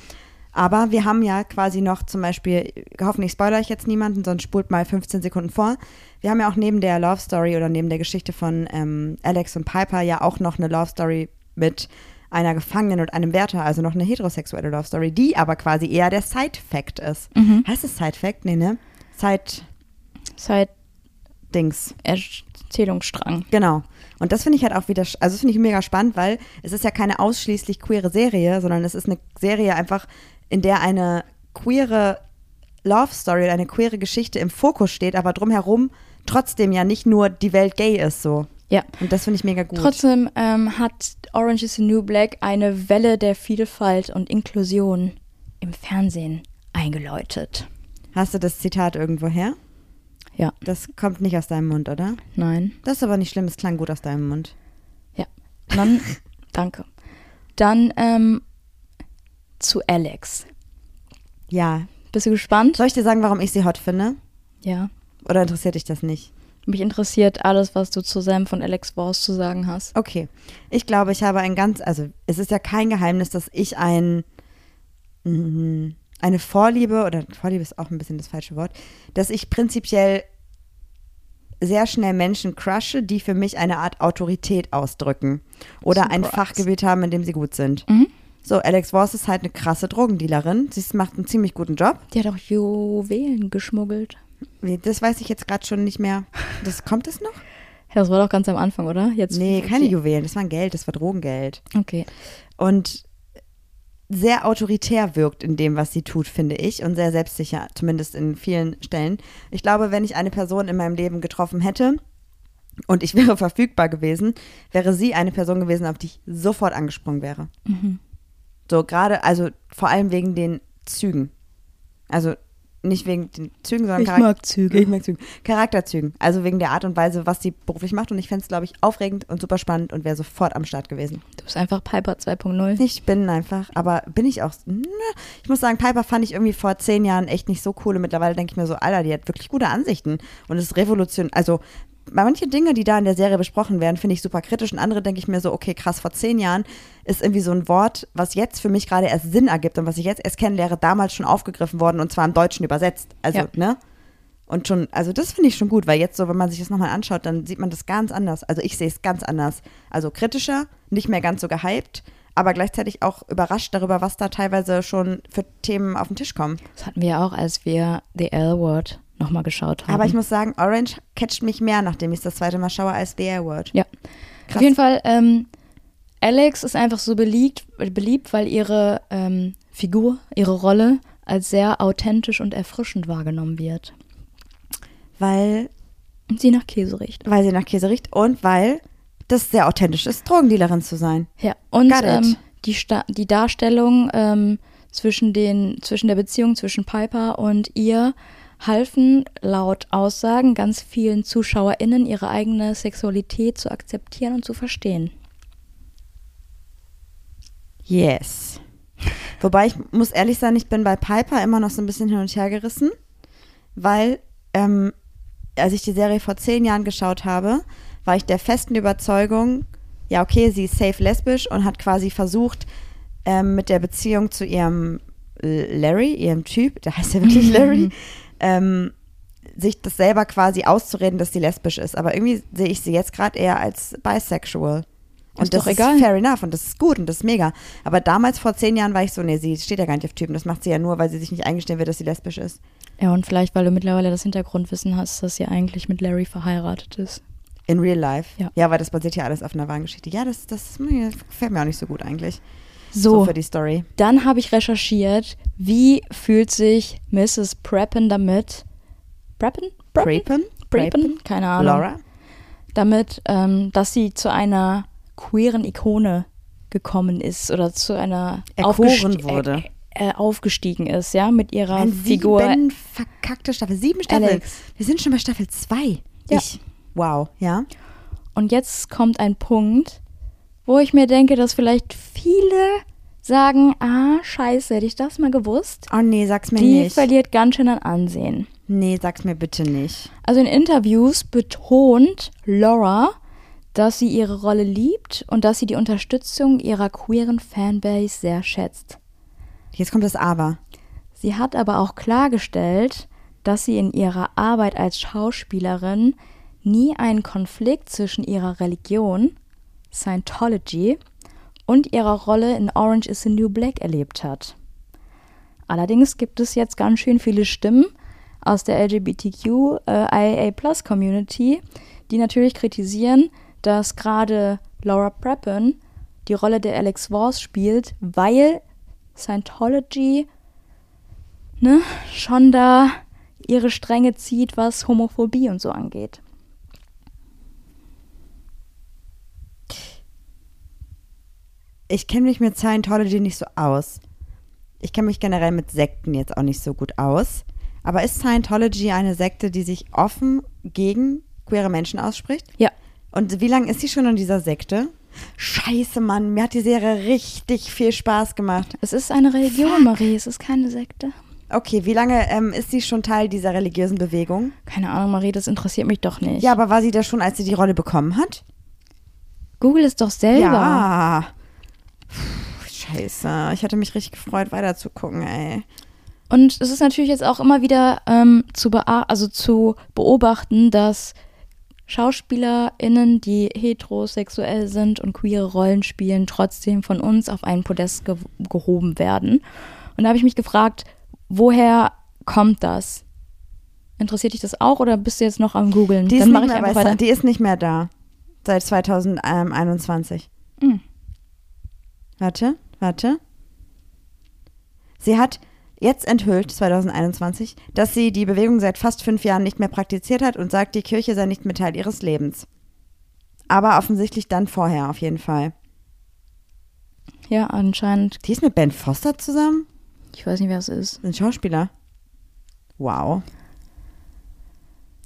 Aber wir haben ja quasi noch zum Beispiel, hoffentlich spoilere ich jetzt niemanden, sonst spult mal 15 Sekunden vor. Wir haben ja auch neben der Love Story oder neben der Geschichte von ähm, Alex und Piper ja auch noch eine Love Story mit einer Gefangenen und einem Wärter, also noch eine heterosexuelle Love Story, die aber quasi eher der Side-Fact ist. Mhm. Heißt es Side-Fact? Nee, ne? Side-Dings. Side-Erzählungsstrang. Genau. Und das finde ich halt auch wieder, also das finde ich mega spannend, weil es ist ja keine ausschließlich queere Serie, sondern es ist eine Serie einfach, in der eine queere Love Story oder eine queere Geschichte im Fokus steht, aber drumherum trotzdem ja nicht nur die Welt gay ist so. Ja. Und das finde ich mega gut. Trotzdem ähm, hat Orange is the New Black eine Welle der Vielfalt und Inklusion im Fernsehen eingeläutet. Hast du das Zitat irgendwo her? Ja, Das kommt nicht aus deinem Mund, oder? nein. Das ist aber nicht schlimm, es klang gut aus deinem Mund. Ja. Dann, danke. Dann ähm, zu Alex. Ja. Bist du gespannt? Soll ich dir sagen, warum ich sie hot finde? Ja. Oder interessiert dich das nicht? Mich interessiert alles, was du zu Sam von Alex Voss zu sagen hast. Okay. Ich glaube, ich habe ein ganz, also es ist ja kein Geheimnis, dass ich ein, mm, eine Vorliebe, oder Vorliebe ist auch ein bisschen das falsche Wort, dass ich prinzipiell sehr schnell Menschen crushe, die für mich eine Art Autorität ausdrücken oder ein Surprise. Fachgebiet haben, in dem sie gut sind. Mhm. So, Alex Voss ist halt eine krasse Drogendealerin. Sie macht einen ziemlich guten Job. Die hat auch Juwelen geschmuggelt. Das weiß ich jetzt gerade schon nicht mehr. Das kommt es noch? Ja, das war doch ganz am Anfang, oder? Jetzt Nee, keine. Juwelen. Das war Geld, das war Drogengeld. Okay. und sehr autoritär wirkt in dem, was sie tut, finde ich, und sehr selbstsicher, zumindest in vielen Stellen. Ich glaube, wenn ich eine Person in meinem Leben getroffen hätte und ich wäre verfügbar gewesen, wäre sie eine Person gewesen, auf die ich sofort angesprungen wäre. Mhm. So gerade, also vor allem wegen den Zügen. Also nicht wegen den Zügen, sondern Ich Charak- mag Züge. Ich mag Zügen. Charakterzügen. Also wegen der Art und Weise, was sie beruflich macht. Und ich fände es, glaube ich, aufregend und super spannend und wäre sofort am Start gewesen. Du bist einfach Piper 2.0. Ich bin einfach, aber bin ich auch. ne, Ich muss sagen, Piper fand ich irgendwie vor zehn Jahren echt nicht so cool. Und mittlerweile denke ich mir so, Alter, die hat wirklich gute Ansichten. Und es ist Revolution. Also, manche Dinge, die da in der Serie besprochen werden, finde ich super kritisch. Und andere denke ich mir so, okay, krass, vor zehn Jahren ist irgendwie so ein Wort, was jetzt für mich gerade erst Sinn ergibt und was ich jetzt erst kennenlehre, damals schon aufgegriffen worden und zwar im Deutschen übersetzt. Also, Ja. ne? Und schon, also das finde ich schon gut, weil jetzt so, wenn man sich das nochmal anschaut, dann sieht man das ganz anders. Also ich sehe es ganz anders. Also kritischer, nicht mehr ganz so gehypt, aber gleichzeitig auch überrascht darüber, was da teilweise schon für Themen auf den Tisch kommen. Das hatten wir auch, als wir The L-Word nochmal geschaut haben. Aber ich muss sagen, Orange catcht mich mehr, nachdem ich es das zweite Mal schaue, als The Air-Word. Ja. Krass. Auf jeden Fall, ähm, Alex ist einfach so beliebt, beliebt weil ihre ähm, Figur, ihre Rolle als sehr authentisch und erfrischend wahrgenommen wird. Weil, sie nach Käse riecht. weil sie nach Käse riecht und weil das sehr authentisch ist, Drogendealerin zu sein. Ja, und ähm, die, Sta die Darstellung ähm, zwischen, den, zwischen der Beziehung zwischen Piper und ihr halfen laut Aussagen ganz vielen ZuschauerInnen ihre eigene Sexualität zu akzeptieren und zu verstehen. Yes. Wobei ich muss ehrlich sein, ich bin bei Piper immer noch so ein bisschen hin und her gerissen, weil ähm, als ich die Serie vor zehn Jahren geschaut habe, war ich der festen Überzeugung, ja okay, sie ist safe lesbisch und hat quasi versucht, ähm, mit der Beziehung zu ihrem Larry, ihrem Typ, der heißt ja wirklich Larry, ähm, sich das selber quasi auszureden, dass sie lesbisch ist. Aber irgendwie sehe ich sie jetzt gerade eher als bisexual. Und Ist das doch egal. ist fair enough und das ist gut und das ist mega. Aber damals vor zehn Jahren war ich so, nee, sie steht ja gar nicht auf Typen. Das macht sie ja nur, weil sie sich nicht eingestehen will, dass sie lesbisch ist. Ja, und vielleicht, weil du mittlerweile das Hintergrundwissen hast, dass sie eigentlich mit Larry verheiratet ist. In real life. Ja. ja, weil das basiert ja alles auf einer wahren Geschichte. Ja, das, das gefällt mir auch nicht so gut eigentlich. So, für die Story. dann habe ich recherchiert, wie fühlt sich Mrs. Preppen damit? Preppen? Preppen? Preppen? Keine Ahnung. Laura? Damit, ähm, dass sie zu einer queeren Ikone gekommen ist oder zu einer Erkoren wurde. Äh, äh, aufgestiegen ist, ja, mit ihrer Ein Figur. sieben verkackte Staffel. Sieben Staffeln. Alex. Wir sind schon bei Staffel zwei. Ja. Ich. Wow, ja. Und jetzt kommt ein Punkt, wo ich mir denke, dass vielleicht viele sagen, ah, scheiße, hätte ich das mal gewusst. Oh nee, sag's mir Die nicht. verliert ganz schön an Ansehen. Nee, sag's mir bitte nicht. Also in Interviews betont Laura, dass sie ihre Rolle liebt und dass sie die Unterstützung ihrer queeren Fanbase sehr schätzt. Jetzt kommt das Aber. Sie hat aber auch klargestellt, dass sie in ihrer Arbeit als Schauspielerin nie einen Konflikt zwischen ihrer Religion, Scientology, und ihrer Rolle in Orange is the New Black erlebt hat. Allerdings gibt es jetzt ganz schön viele Stimmen aus der LGBTQ-IA-Plus-Community, die natürlich kritisieren, dass gerade Laura Prepon die Rolle der Alex Voss spielt, weil Scientology ne, schon da ihre Stränge zieht, was Homophobie und so angeht. Ich kenne mich mit Scientology nicht so aus. Ich kenne mich generell mit Sekten jetzt auch nicht so gut aus. Aber ist Scientology eine Sekte, die sich offen gegen queere Menschen ausspricht? Ja. Und wie lange ist sie schon in dieser Sekte? Scheiße, Mann, mir hat die Serie richtig viel Spaß gemacht. Es ist eine Religion, Marie, es ist keine Sekte. Okay, wie lange ähm, ist sie schon Teil dieser religiösen Bewegung? Keine Ahnung, Marie, das interessiert mich doch nicht. Ja, aber war sie da schon, als sie die Rolle bekommen hat? Google es doch selber. Ja. Puh, scheiße, ich hatte mich richtig gefreut, weiterzugucken, ey. Und es ist natürlich jetzt auch immer wieder ähm, zu, also zu beobachten, dass SchauspielerInnen, die heterosexuell sind und queere Rollen spielen, trotzdem von uns auf einen Podest ge gehoben werden. Und da habe ich mich gefragt, woher kommt das? Interessiert dich das auch oder bist du jetzt noch am Googeln? Die ist, nicht mehr die ist nicht mehr da. Seit 2021. Hm. Warte, warte. Sie hat jetzt enthüllt, 2021, dass sie die Bewegung seit fast fünf Jahren nicht mehr praktiziert hat und sagt, die Kirche sei nicht mehr Teil ihres Lebens. Aber offensichtlich dann vorher, auf jeden Fall. Ja, anscheinend. Die ist mit Ben Foster zusammen? Ich weiß nicht, wer es ist. Ein Schauspieler. Wow.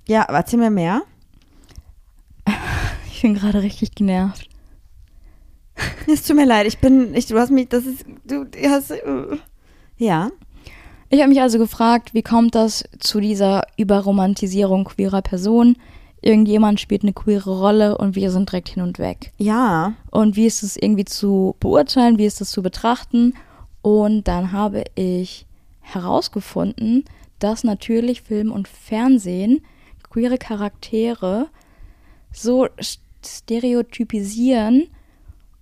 Ja, aber erzähl mir mehr. Ich bin gerade richtig genervt. Es tut mir leid, ich bin, ich, du hast mich, das ist, du hast, uh. ja. Ich habe mich also gefragt, wie kommt das zu dieser Überromantisierung queerer Personen? Irgendjemand spielt eine queere Rolle und wir sind direkt hin und weg. Ja, Und wie ist es irgendwie zu beurteilen, wie ist es zu betrachten? Und dann habe ich herausgefunden, dass natürlich Film und Fernsehen queere Charaktere so st- stereotypisieren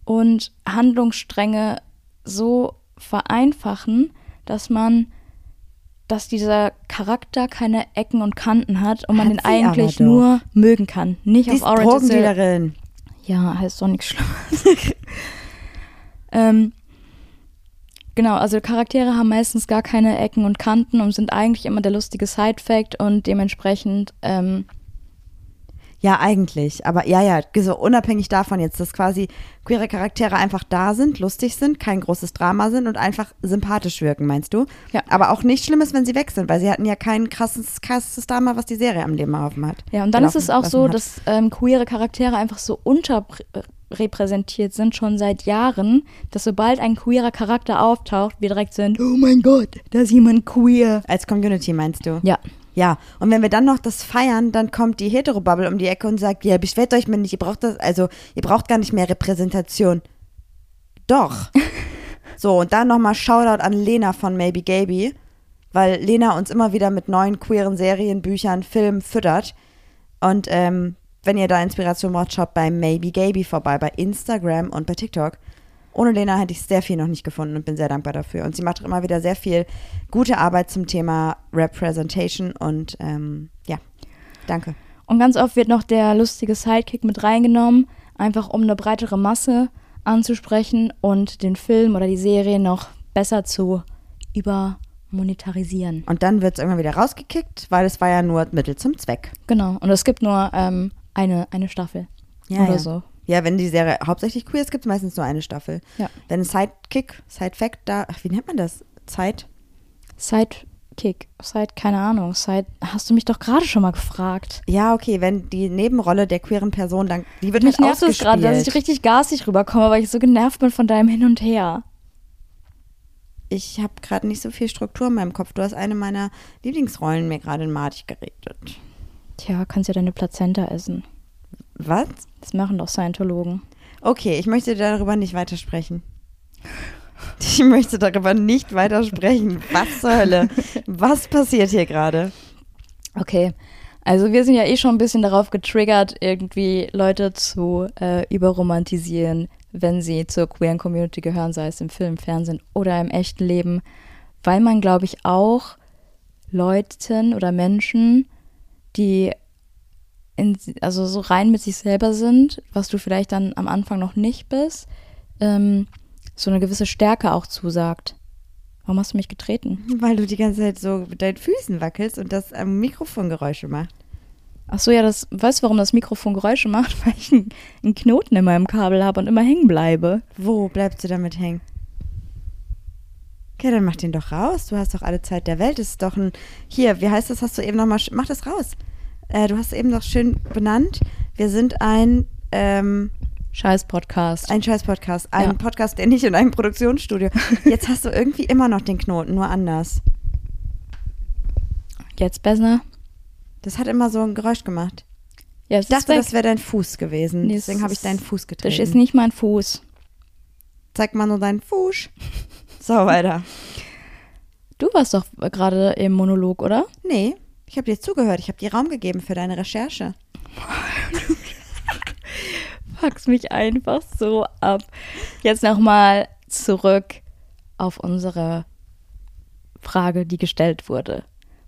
und Handlungsstränge so vereinfachen, dass man, dass dieser Charakter keine Ecken und Kanten hat und man Hat den eigentlich nur mögen kann. Nicht die auf Orange Drogendealerin. ja, heißt doch nichts Schlimmes. ähm, genau, also Charaktere haben meistens gar keine Ecken und Kanten und sind eigentlich immer der lustige Side-Fact und dementsprechend, ähm, Ja, eigentlich. Aber ja, ja, so unabhängig davon jetzt, dass quasi queere Charaktere einfach da sind, lustig sind, kein großes Drama sind und einfach sympathisch wirken, meinst du? Ja. Aber auch nicht schlimm ist, wenn sie weg sind, weil sie hatten ja kein krasses, krasses Drama, was die Serie am Leben erlaufen hat. ja, und dann ist es auch so, hat. dass ähm, queere Charaktere einfach so repräsentiert sind, schon seit Jahren, dass sobald ein queerer Charakter auftaucht, wir direkt sind, oh mein Gott, da ist jemand queer. Als Community meinst du? Ja. Ja, und wenn wir dann noch das feiern, dann kommt die Hetero-Bubble um die Ecke und sagt, ja, beschwert euch mal nicht, ihr braucht das, also ihr braucht gar nicht mehr Repräsentation. Doch. so, und dann nochmal Shoutout an Lena von Maybe Gaby, weil Lena uns immer wieder mit neuen queeren Serien, Büchern, Filmen füttert. Und ähm, wenn ihr da Inspiration braucht, schaut bei Maybe Gaby vorbei, bei Instagram und bei TikTok. Ohne Lena hätte ich sehr viel noch nicht gefunden und bin sehr dankbar dafür. Und sie macht immer wieder sehr viel gute Arbeit zum Thema Representation und ähm, ja, danke. Und ganz oft wird noch der lustige Sidekick mit reingenommen, einfach um eine breitere Masse anzusprechen und den Film oder die Serie noch besser zu übermonetarisieren. Und dann wird es irgendwann wieder rausgekickt, weil es war ja nur Mittel zum Zweck. Genau. Und es gibt nur ähm, eine, eine Staffel oder ja. so. Ja, wenn die Serie hauptsächlich queer ist, gibt es meistens nur eine Staffel. Ja. Wenn Sidekick, Sidefact da, ach, wie nennt man das? Zeit? Sidekick, Side, keine Ahnung, Side, hast du mich doch gerade schon mal gefragt. Ja, okay, wenn die Nebenrolle der queeren Person dann, die wird Mich halt nervt es gerade, dass ich ausgespielt. richtig gasig rüberkomme, weil ich so genervt bin von deinem Hin und Her. Ich habe gerade nicht so viel Struktur in meinem Kopf. Du hast eine meiner Lieblingsrollen mir gerade in Matig geredet. Tja, kannst ja deine Plazenta essen. Was? Das machen doch Scientologen. Okay, ich möchte darüber nicht weitersprechen. Ich möchte darüber nicht weitersprechen. Was zur Hölle? Was passiert hier gerade? Okay, also wir sind ja eh schon ein bisschen darauf getriggert, irgendwie Leute zu äh, überromantisieren, wenn sie zur queeren Community gehören, sei es im Film, Fernsehen oder im echten Leben, weil man, glaube ich, auch Leuten oder Menschen, die in, also so rein mit sich selber sind, was du vielleicht dann am Anfang noch nicht bist, ähm, so eine gewisse Stärke auch zusagt. Warum hast du mich getreten? Weil du die ganze Zeit so mit deinen Füßen wackelst und das am Mikrofon Geräusche macht. Ach so, ja, das, weißt du, warum das Mikrofon Geräusche macht? Weil ich einen, einen Knoten in meinem Kabel habe und immer hängen bleibe. Wo bleibst du damit hängen? Okay, dann mach den doch raus. Du hast doch alle Zeit der Welt. Das ist doch ein. Hier, wie heißt das? Hast du eben nochmal. Mach das raus. Äh, du hast eben doch schön benannt. Wir sind ein. Ähm, Scheiß Podcast. ein Scheiß-Podcast. Ein Ja. Podcast, der nicht in einem Produktionsstudio. Jetzt hast du irgendwie immer noch den Knoten, nur anders. Jetzt besser? Das hat immer so ein Geräusch gemacht. Ja, Ich dachte, das wäre dein Fuß gewesen. Nee, es Deswegen habe ich deinen Fuß getreten. Das ist nicht mein Fuß. Zeig mal nur deinen Fuß. So, weiter. Du warst doch gerade im Monolog, oder? Nee, ich habe dir zugehört. Ich habe dir Raum gegeben für deine Recherche. Fuckst mich einfach so ab. Jetzt nochmal zurück auf unsere Frage, die gestellt wurde.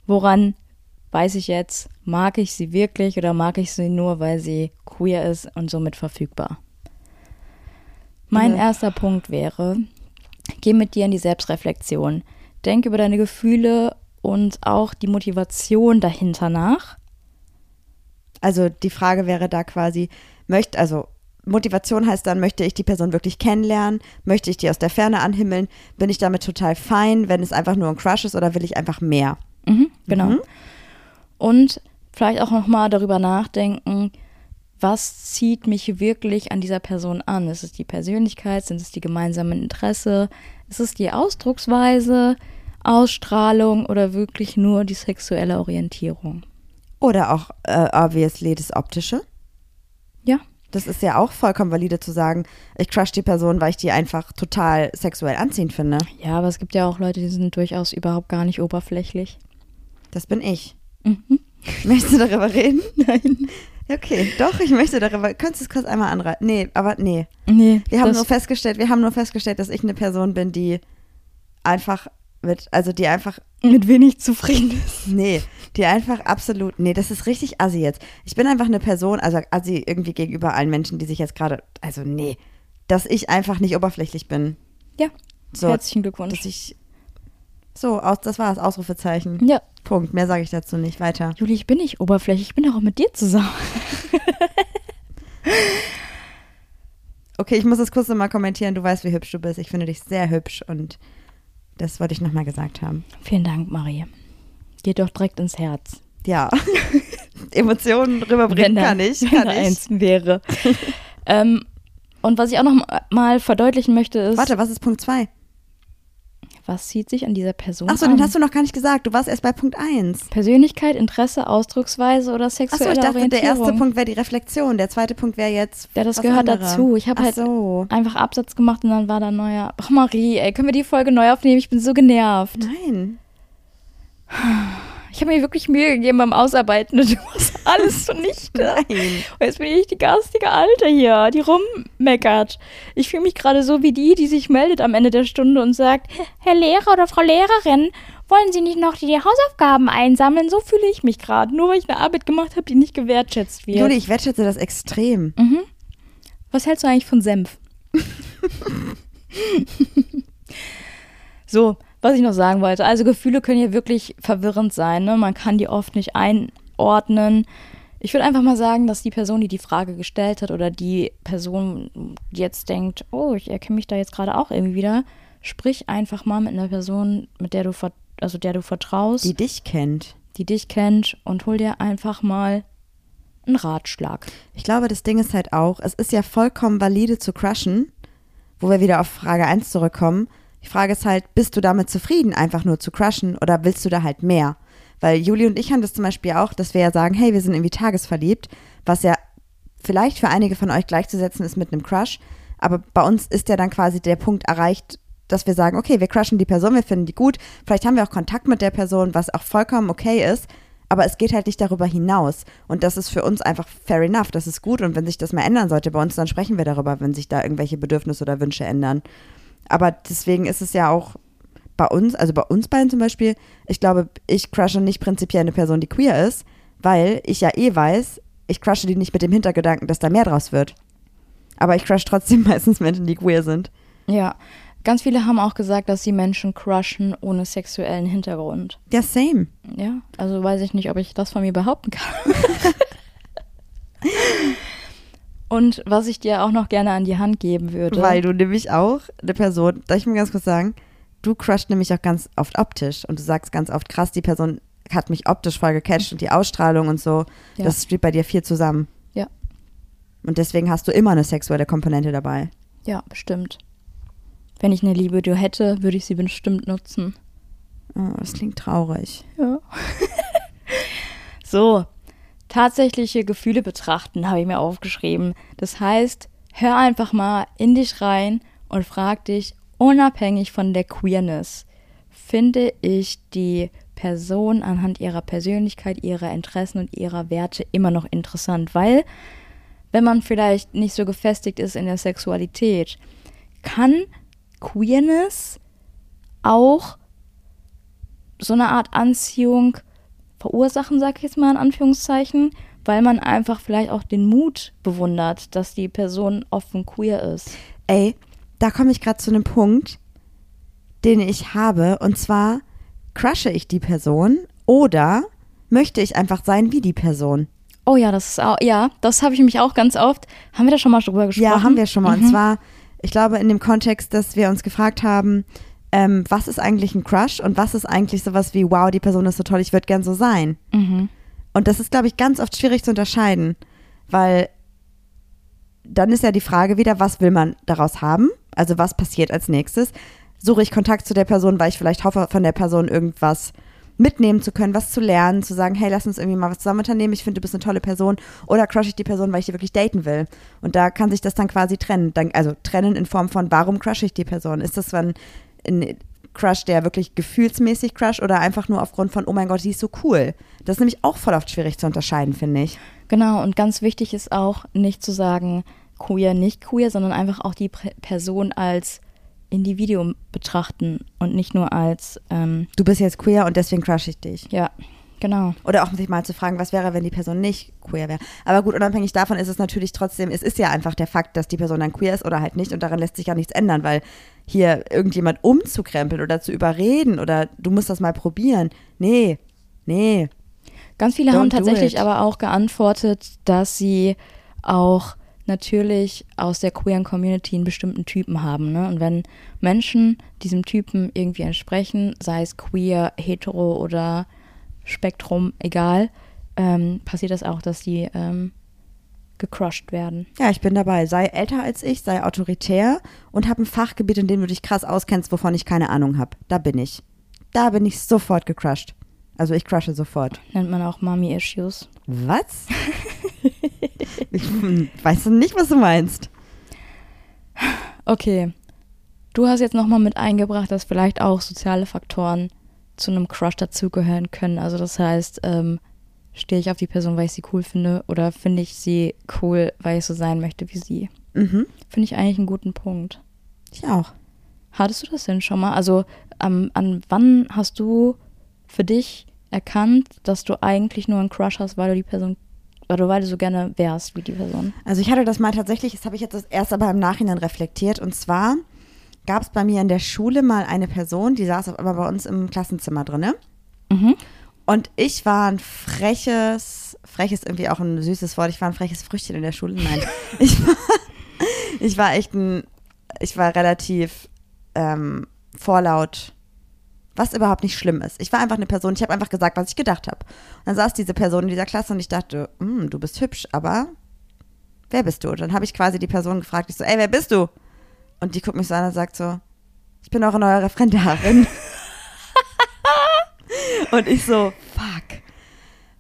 Woran weiß ich jetzt, mag ich sie wirklich oder mag ich sie nur, weil sie queer ist und somit verfügbar? Mein Ja. erster Punkt wäre, geh mit dir in die Selbstreflexion. Denk über deine Gefühle und auch die Motivation dahinter nach. Also die Frage wäre da quasi, möchte, also Motivation heißt dann, möchte ich die Person wirklich kennenlernen? Möchte ich die aus der Ferne anhimmeln? Bin ich damit total fein, wenn es einfach nur ein Crush ist oder will ich einfach mehr? Mhm, genau. Mhm. Und vielleicht auch nochmal darüber nachdenken, was zieht mich wirklich an dieser Person an? Ist es die Persönlichkeit? Sind es die gemeinsamen Interesse? Ist es die Ausdrucksweise, Ausstrahlung oder wirklich nur die sexuelle Orientierung? Oder auch äh, obviously das Optische. Ja, Das ist ja auch vollkommen valide zu sagen, ich crush die Person, weil ich die einfach total sexuell anziehend finde. ja, aber es gibt ja auch Leute, die sind durchaus überhaupt gar nicht oberflächlich. Das bin ich. Mhm. Möchtest du darüber reden? Nein. Okay, doch, ich möchte darüber. Könntest du es kurz einmal anreißen? Nee, aber nee. Nee, Wir haben nur festgestellt, wir haben nur festgestellt, dass ich eine Person bin, die einfach mit, also die einfach, mit wenig zufrieden ist. nee, die einfach absolut, nee, das ist richtig assi jetzt. Ich bin einfach eine Person, also assi irgendwie gegenüber allen Menschen, die sich jetzt gerade, also nee, dass ich einfach nicht oberflächlich bin. Ja, So, herzlichen Glückwunsch. dass ich, so, aus, das war das Ausrufezeichen. Ja, Punkt, mehr sage ich dazu nicht, weiter. Juli, ich bin nicht oberflächlich, ich bin auch mit dir zusammen. Okay, ich muss das kurz nochmal kommentieren, du weißt, wie hübsch du bist. Ich finde dich sehr hübsch und das wollte ich nochmal gesagt haben. Vielen Dank, Marie. Geht doch direkt ins Herz. Ja, Emotionen rüberbringen da- kann ich, wenn kann da ich. eins wäre. ähm, Und was ich auch noch mal verdeutlichen möchte ist, Warte, was ist Punkt 2? Was zieht sich an dieser Person Achso, an? den hast du noch gar nicht gesagt. Du warst erst bei Punkt 1. Persönlichkeit, Interesse, Ausdrucksweise oder Achso, sexuelle ich dachte, der erste Punkt wäre die Reflexion. Der zweite Punkt wäre jetzt. Ja, das gehört andere. dazu. Ich habe halt so. einfach Absatz gemacht und dann war da neuer. Ach Marie, ey, können wir die Folge neu aufnehmen? Ich bin so genervt. Nein. Ich habe mir wirklich Mühe gegeben beim Ausarbeiten und du machst alles zunichte. Nein. Und jetzt bin ich die garstige Alte hier, die rummeckert. Ich fühle mich gerade so wie die, die sich meldet am Ende der Stunde und sagt, Herr Lehrer oder Frau Lehrerin, wollen Sie nicht noch die Hausaufgaben einsammeln? So fühle ich mich gerade, nur weil ich eine Arbeit gemacht habe, die nicht gewertschätzt wird. Juli, ich wertschätze das extrem. Mhm. Was hältst du eigentlich von Senf? so, was ich noch sagen wollte. Also Gefühle können ja wirklich verwirrend sein. Ne? Man kann die oft nicht einordnen. Ich würde einfach mal sagen, dass die Person, die die Frage gestellt hat oder die Person, die jetzt denkt, oh, ich erkenne mich da jetzt gerade auch irgendwie wieder, sprich einfach mal mit einer Person, mit der du, also der du vertraust, Die die, dich kennt. dich kennt und hol dir einfach mal einen Ratschlag. Ich glaube, das Ding ist halt auch, es ist ja vollkommen valide zu crushen, wo wir wieder auf Frage 1 zurückkommen. Die Frage ist halt, bist du damit zufrieden, einfach nur zu crushen oder willst du da halt mehr? Weil Juli und ich haben das zum Beispiel auch, dass wir ja sagen, hey, wir sind irgendwie tagesverliebt, was ja vielleicht für einige von euch gleichzusetzen ist mit einem Crush. Aber bei uns ist ja dann quasi der Punkt erreicht, dass wir sagen, okay, wir crushen die Person, wir finden die gut. Vielleicht haben wir auch Kontakt mit der Person, was auch vollkommen okay ist. Aber es geht halt nicht darüber hinaus. Und das ist für uns einfach fair enough. Das ist gut. Und wenn sich das mal ändern sollte bei uns, dann sprechen wir darüber, wenn sich da irgendwelche Bedürfnisse oder Wünsche ändern. Aber deswegen ist es ja auch bei uns, also bei uns beiden zum Beispiel, ich glaube, ich crushe nicht prinzipiell eine Person, die queer ist, weil ich ja eh weiß, ich crushe die nicht mit dem Hintergedanken, dass da mehr draus wird. Aber ich crush trotzdem meistens Menschen, die queer sind. Ja, ganz viele haben auch gesagt, dass sie Menschen crushen ohne sexuellen Hintergrund. Ja, same. Ja, also weiß ich nicht, ob ich das von mir behaupten kann. Und was ich dir auch noch gerne an die Hand geben würde. Weil du nämlich auch eine Person, darf ich mir ganz kurz sagen, du crushst nämlich auch ganz oft optisch und du sagst ganz oft, krass, die Person hat mich optisch voll gecatcht und die Ausstrahlung und so, Ja. das steht bei dir viel zusammen. Ja. Und deswegen hast du immer eine sexuelle Komponente dabei. Ja, bestimmt. Wenn ich eine Liebe hätte, würde ich sie bestimmt nutzen. Oh, das klingt traurig. Ja. so, tatsächliche Gefühle betrachten, habe ich mir aufgeschrieben. Das heißt, hör einfach mal in dich rein und frag dich, unabhängig von der Queerness, finde ich die Person anhand ihrer Persönlichkeit, ihrer Interessen und ihrer Werte immer noch interessant, weil wenn man vielleicht nicht so gefestigt ist in der Sexualität, kann Queerness auch so eine Art Anziehung verursachen, sag ich jetzt mal in Anführungszeichen, weil man einfach vielleicht auch den Mut bewundert, dass die Person offen queer ist. Ey, da komme ich gerade zu einem Punkt, den ich habe. Und zwar crushe ich die Person oder möchte ich einfach sein wie die Person? Oh ja, das ist auch, ja, das habe ich nämlich auch ganz oft. Haben wir da schon mal drüber gesprochen? Ja, haben wir schon mal. Mhm. Und zwar, ich glaube, in dem Kontext, dass wir uns gefragt haben, ähm, was ist eigentlich ein Crush und was ist eigentlich sowas wie, wow, die Person ist so toll, ich würde gern so sein. Mhm. Und das ist, glaube ich, ganz oft schwierig zu unterscheiden, weil dann ist ja die Frage wieder, was will man daraus haben? Also was passiert als nächstes? Suche ich Kontakt zu der Person, weil ich vielleicht hoffe, von der Person irgendwas mitnehmen zu können, was zu lernen, zu sagen, hey, lass uns irgendwie mal was zusammen unternehmen, ich finde, du bist eine tolle Person. Oder crush ich die Person, weil ich die wirklich daten will. Und da kann sich das dann quasi trennen. Dann, also trennen in Form von, warum crush ich die Person? Ist das dann ein Crush, der wirklich gefühlsmäßig crush oder einfach nur aufgrund von, oh mein Gott, die ist so cool? Das ist nämlich auch voll oft schwierig zu unterscheiden, finde ich. Genau, und ganz wichtig ist auch, nicht zu sagen, queer, nicht queer, sondern einfach auch die Person als Individuum betrachten und nicht nur als, ähm, Du bist jetzt queer und deswegen crush ich dich. ja, genau. Oder auch sich mal zu fragen, was wäre, wenn die Person nicht queer wäre. Aber gut, unabhängig davon ist es natürlich trotzdem, es ist ja einfach der Fakt, dass die Person dann queer ist oder halt nicht und daran lässt sich ja nichts ändern, weil hier irgendjemand umzukrempeln oder zu überreden oder du musst das mal probieren. Nee, nee. Ganz viele Don't haben tatsächlich aber auch geantwortet, dass sie auch natürlich aus der queeren Community einen bestimmten Typen haben. Ne? Und wenn Menschen diesem Typen irgendwie entsprechen, sei es queer, hetero oder Spektrum, egal, ähm, passiert das auch, dass die ähm, gecrushed werden. Ja, ich bin dabei. Sei älter als ich, sei autoritär und hab ein Fachgebiet, in dem du dich krass auskennst, wovon ich keine Ahnung habe. Da bin ich. Da bin ich sofort gecrushed. Also ich crushe sofort. Nennt man auch Mommy-Issues. Was? ich weiß nicht, was du meinst. Okay. Du hast jetzt nochmal mit eingebracht, dass vielleicht auch soziale Faktoren zu einem Crush dazugehören können. Also das heißt, ähm, stehe ich auf die Person, weil ich sie cool finde oder finde ich sie cool, weil ich so sein möchte wie sie. Mhm. Finde ich eigentlich einen guten Punkt. Ich auch. Hattest du das denn schon mal? Also ähm, an wann hast du für dich erkannt, dass du eigentlich nur einen Crush hast, weil du die Person, oder weil du so gerne wärst wie die Person? Also ich hatte das mal tatsächlich, das habe ich jetzt erst aber im Nachhinein reflektiert. Und zwar gab es bei mir in der Schule mal eine Person, die saß aber bei uns im Klassenzimmer drin. Mhm. Und ich war ein freches, frech ist irgendwie auch ein süßes Wort, ich war ein freches Früchtchen in der Schule. Nein, ich war, ich war echt ein, ich war relativ ähm, vorlaut, was überhaupt nicht schlimm ist. Ich war einfach eine Person, ich habe einfach gesagt, was ich gedacht habe. Und dann saß diese Person in dieser Klasse und ich dachte, "Hm, du bist hübsch, aber wer bist du? Und dann habe ich quasi die Person gefragt, ich so, ey, wer bist du? Und die guckt mich so an und sagt so, ich bin eure neue Referendarin. und ich so, fuck.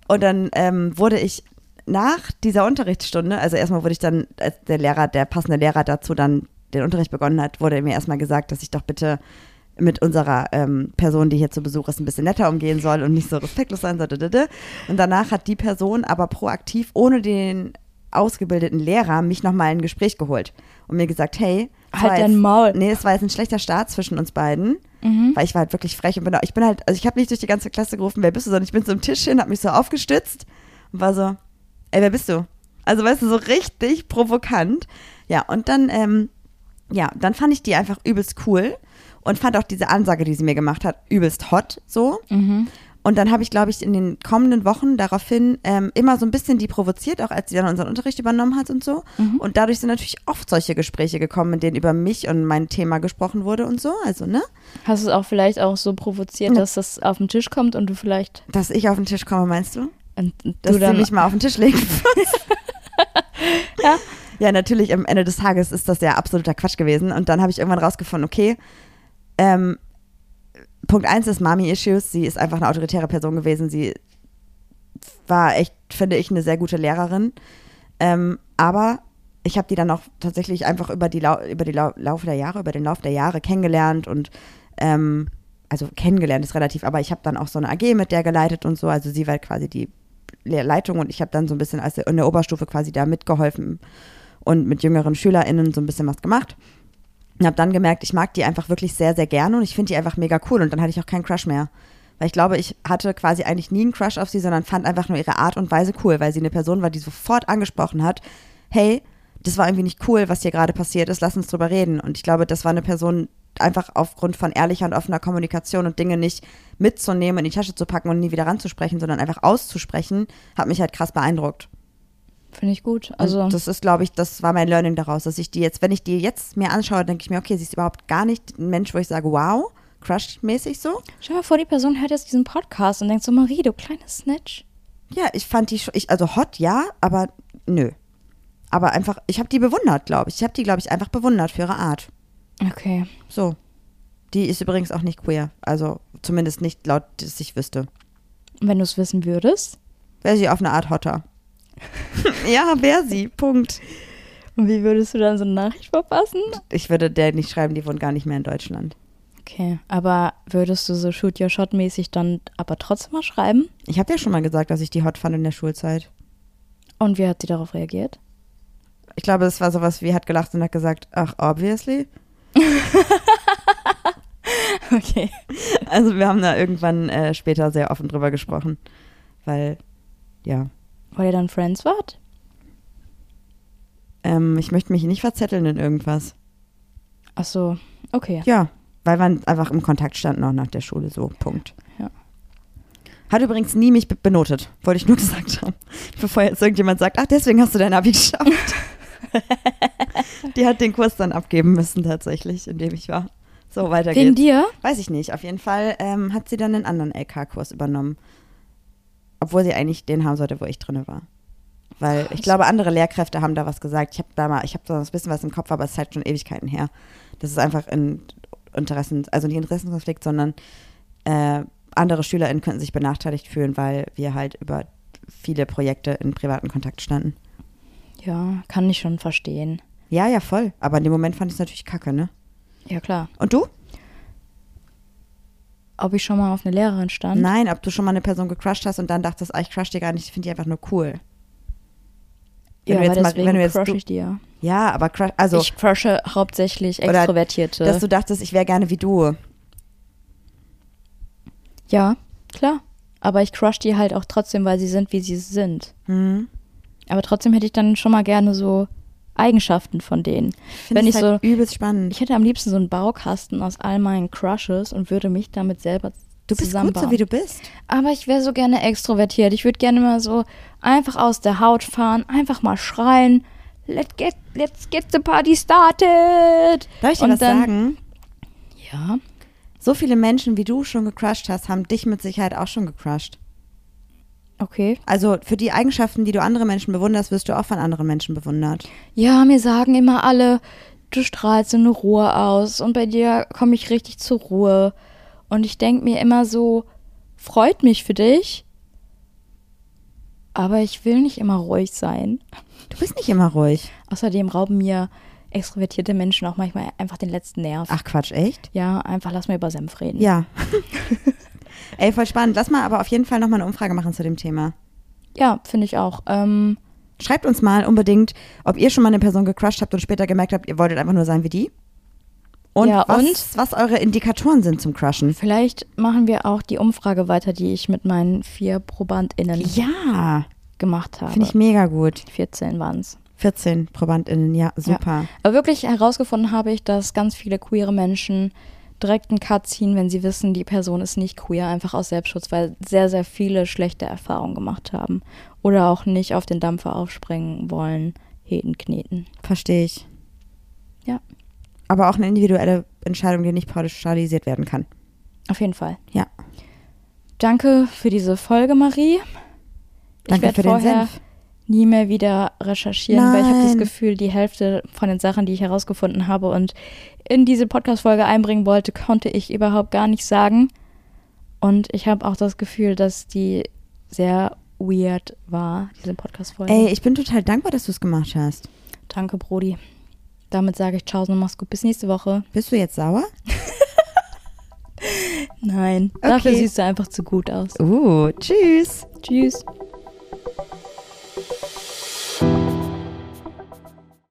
Und dann ähm, wurde ich nach dieser Unterrichtsstunde, also erstmal wurde ich dann, als der Lehrer, der passende Lehrer dazu dann den Unterricht begonnen hat, wurde mir erstmal gesagt, dass ich doch bitte mit unserer ähm, Person, die hier zu Besuch ist, ein bisschen netter umgehen soll und nicht so respektlos sein soll. Und danach hat die Person aber proaktiv, ohne den ausgebildeten Lehrer, mich nochmal in ein Gespräch geholt und mir gesagt, hey, Halt dein Maul. Nee, es war jetzt ein schlechter Start zwischen uns beiden, Mhm. weil ich war halt wirklich frech und bin, ich bin halt, also ich habe nicht durch die ganze Klasse gerufen, wer bist du, sondern ich bin zum Tisch hin, habe mich so aufgestützt und war so, ey, wer bist du? Also weißt du, so richtig provokant. Ja, und dann, ähm, ja, dann fand ich die einfach übelst cool und fand auch diese Ansage, die sie mir gemacht hat, übelst hot so. Mhm. Und dann habe ich, glaube ich, in den kommenden Wochen daraufhin ähm, immer so ein bisschen die provoziert, auch als sie dann unseren Unterricht übernommen hat und so. Und dadurch sind natürlich oft solche Gespräche gekommen, in denen über mich und mein Thema gesprochen wurde und so. Also, ne? Hast du es auch vielleicht auch so provoziert, dass das auf den Tisch kommt und du vielleicht Dass ich auf den Tisch komme, meinst du? und Dass du sie dann mich mal auf den Tisch legen. Ja. Ja, natürlich, am Ende des Tages ist das ja absoluter Quatsch gewesen. Und dann habe ich irgendwann rausgefunden, okay, ähm, Punkt eins ist Mami-Issues. Sie ist einfach eine autoritäre Person gewesen. Sie war echt, finde ich, eine sehr gute Lehrerin. Ähm, aber ich habe die dann auch tatsächlich einfach über die, Lau über die Lau Laufe der Jahre, über den Lauf der Jahre kennengelernt und ähm, also kennengelernt ist relativ, aber ich habe dann auch so eine AG mit der geleitet und so. Also sie war quasi die Le- Leitung und ich habe dann so ein bisschen als in der Oberstufe quasi da mitgeholfen und mit jüngeren SchülerInnen so ein bisschen was gemacht. Und habe dann gemerkt, ich mag die einfach wirklich sehr, sehr gerne und ich finde die einfach mega cool. Und dann hatte ich auch keinen Crush mehr. Weil ich glaube, ich hatte quasi eigentlich nie einen Crush auf sie, sondern fand einfach nur ihre Art und Weise cool, weil sie eine Person war, die sofort angesprochen hat, hey, das war irgendwie nicht cool, was hier gerade passiert ist, lass uns drüber reden. Und ich glaube, das war eine Person, einfach aufgrund von ehrlicher und offener Kommunikation und Dinge nicht mitzunehmen, in die Tasche zu packen und nie wieder ranzusprechen, sondern einfach auszusprechen, hat mich halt krass beeindruckt. Finde ich gut. Also Also das ist, glaube ich, das war mein Learning daraus, dass ich die jetzt, wenn ich die jetzt mir anschaue, denke ich mir, okay, sie ist überhaupt gar nicht ein Mensch, wo ich sage, wow, crush-mäßig so. dir mal vor, die Person hört jetzt diesen Podcast und denkt so, Marie, du kleines Snitch. Ja, ich fand die, schon- ich, also hot, ja, aber nö. Aber einfach, ich habe die bewundert, glaube ich. Ich habe die, glaube ich, einfach bewundert für ihre Art. Okay. So. Die ist übrigens auch nicht queer. Also zumindest nicht laut, dass ich wüsste. Und wenn du es wissen würdest? Wäre sie auf eine Art hotter. ja, wäre sie. Punkt. Und wie würdest du dann so eine Nachricht verpassen? Ich würde der nicht schreiben, die wohnt gar nicht mehr in Deutschland. Okay, aber würdest du so Shoot Your Shot mäßig dann aber trotzdem mal schreiben? Ich habe ja schon mal gesagt, dass ich die hot fand in der Schulzeit. Und wie hat sie darauf reagiert? Ich glaube, es war sowas wie, hat gelacht und hat gesagt, ach, obviously. Okay. Also wir haben da irgendwann äh, später sehr offen drüber gesprochen. Weil, ja, Weil ihr dann Friends wart? ähm, ich möchte mich nicht verzetteln in irgendwas. Ach so, okay. Ja, weil wir einfach im Kontakt standen auch nach der Schule, so, Punkt. Ja. Hat übrigens nie mich be- benotet, wollte ich nur gesagt haben. Bevor jetzt irgendjemand sagt, ach, deswegen hast du dein Abi geschafft. Die hat den Kurs dann abgeben müssen tatsächlich, in dem ich war. So, weiter Wegen geht's. dir? Weiß ich nicht. Auf jeden Fall ähm, hat sie dann einen anderen LK-Kurs übernommen. Obwohl sie eigentlich den haben sollte, wo ich drinne war. weil ich glaube, andere Lehrkräfte haben da was gesagt. Ich habe da mal, ich habe da ein bisschen was im Kopf, aber es ist halt schon Ewigkeiten her. Das ist einfach ein Interessen, also nicht Interessenkonflikt, sondern äh, andere SchülerInnen könnten sich benachteiligt fühlen, weil wir halt über viele Projekte in privaten Kontakt standen. Ja, kann ich schon verstehen. Ja, ja, voll. Aber in dem Moment fand ich es natürlich kacke, ne? Ja, klar. Und du? Ob ich schon mal auf eine Lehrerin stand? Nein, ob du schon mal eine Person gecrushed hast und dann dachtest, ah, ich crush die gar nicht, ich finde die einfach nur cool. Wenn ja, du jetzt aber mal- deswegen jetzt crush ich die ja. Ja, aber crush, also, ich crushe hauptsächlich Extrovertierte. dass du dachtest, ich wäre gerne wie du. ja, klar. Aber ich crush die halt auch trotzdem, weil sie sind, wie sie sind. Hm. Aber trotzdem hätte ich dann schon mal gerne so Eigenschaften von denen. Find Wenn ich halt so, übelst spannend. ich hätte am liebsten so einen Baukasten aus all meinen Crushes und würde mich damit selber Du bist gut so, wie du bist. Aber ich wäre so gerne extrovertiert. Ich würde gerne mal so einfach aus der Haut fahren, einfach mal schreien. Let's get, let's get the party started. Darf ich dir Und was dann- sagen? Ja, So viele Menschen, wie du schon gecrushed hast, haben dich mit Sicherheit auch schon gecrushed. Okay. Also für die Eigenschaften, die du andere Menschen bewunderst, wirst du auch von anderen Menschen bewundert. Ja, mir sagen immer alle, du strahlst so eine Ruhe aus und bei dir komme ich richtig zur Ruhe. Und ich denke mir immer so, freut mich für dich, aber ich will nicht immer ruhig sein. Du bist nicht immer ruhig. Außerdem rauben mir extrovertierte Menschen auch manchmal einfach den letzten Nerv. Ach Quatsch, echt? Ja, einfach lass mal über Senf reden. Ja. Ey, voll spannend. Lass mal aber auf jeden Fall nochmal eine Umfrage machen zu dem Thema. Ja, finde ich auch. Ähm, Schreibt uns mal unbedingt, ob ihr schon mal eine Person gecrushed habt und später gemerkt habt, ihr wolltet einfach nur sein wie die. Und, Ja, was, und? was eure Indikatoren sind zum Crushen. vielleicht machen wir auch die Umfrage weiter, die ich mit meinen vier ProbandInnen Ja, gemacht habe. finde ich mega gut. 14 waren es. 14 ProbandInnen, ja, super. Aber wirklich herausgefunden habe ich, dass ganz viele queere Menschen direkt einen Cut ziehen, wenn sie wissen, die Person ist nicht queer, einfach aus Selbstschutz, weil sehr, sehr viele schlechte Erfahrungen gemacht haben. Oder auch nicht auf den Dampfer aufspringen wollen, Heten kneten. Verstehe ich. Ja. Aber auch eine individuelle Entscheidung, die nicht pauschalisiert werden kann. Auf jeden Fall. Ja. Danke für diese Folge, Marie. Danke ich werde für den vorher Senf. Nie mehr wieder recherchieren, weil ich habe das Nein. Gefühl, die Hälfte von den Sachen, die ich herausgefunden habe und in diese Podcast-Folge einbringen wollte, konnte ich überhaupt gar nicht sagen. Und ich habe auch das Gefühl, dass die sehr weird war, diese Podcast-Folge. Ey, ich bin total dankbar, dass du es gemacht hast. Danke, Brody. Damit sage ich Ciao und mach's gut. Bis nächste Woche. Bist du jetzt sauer? Nein, dafür Okay. siehst du einfach zu gut aus. Uh, tschüss. Tschüss.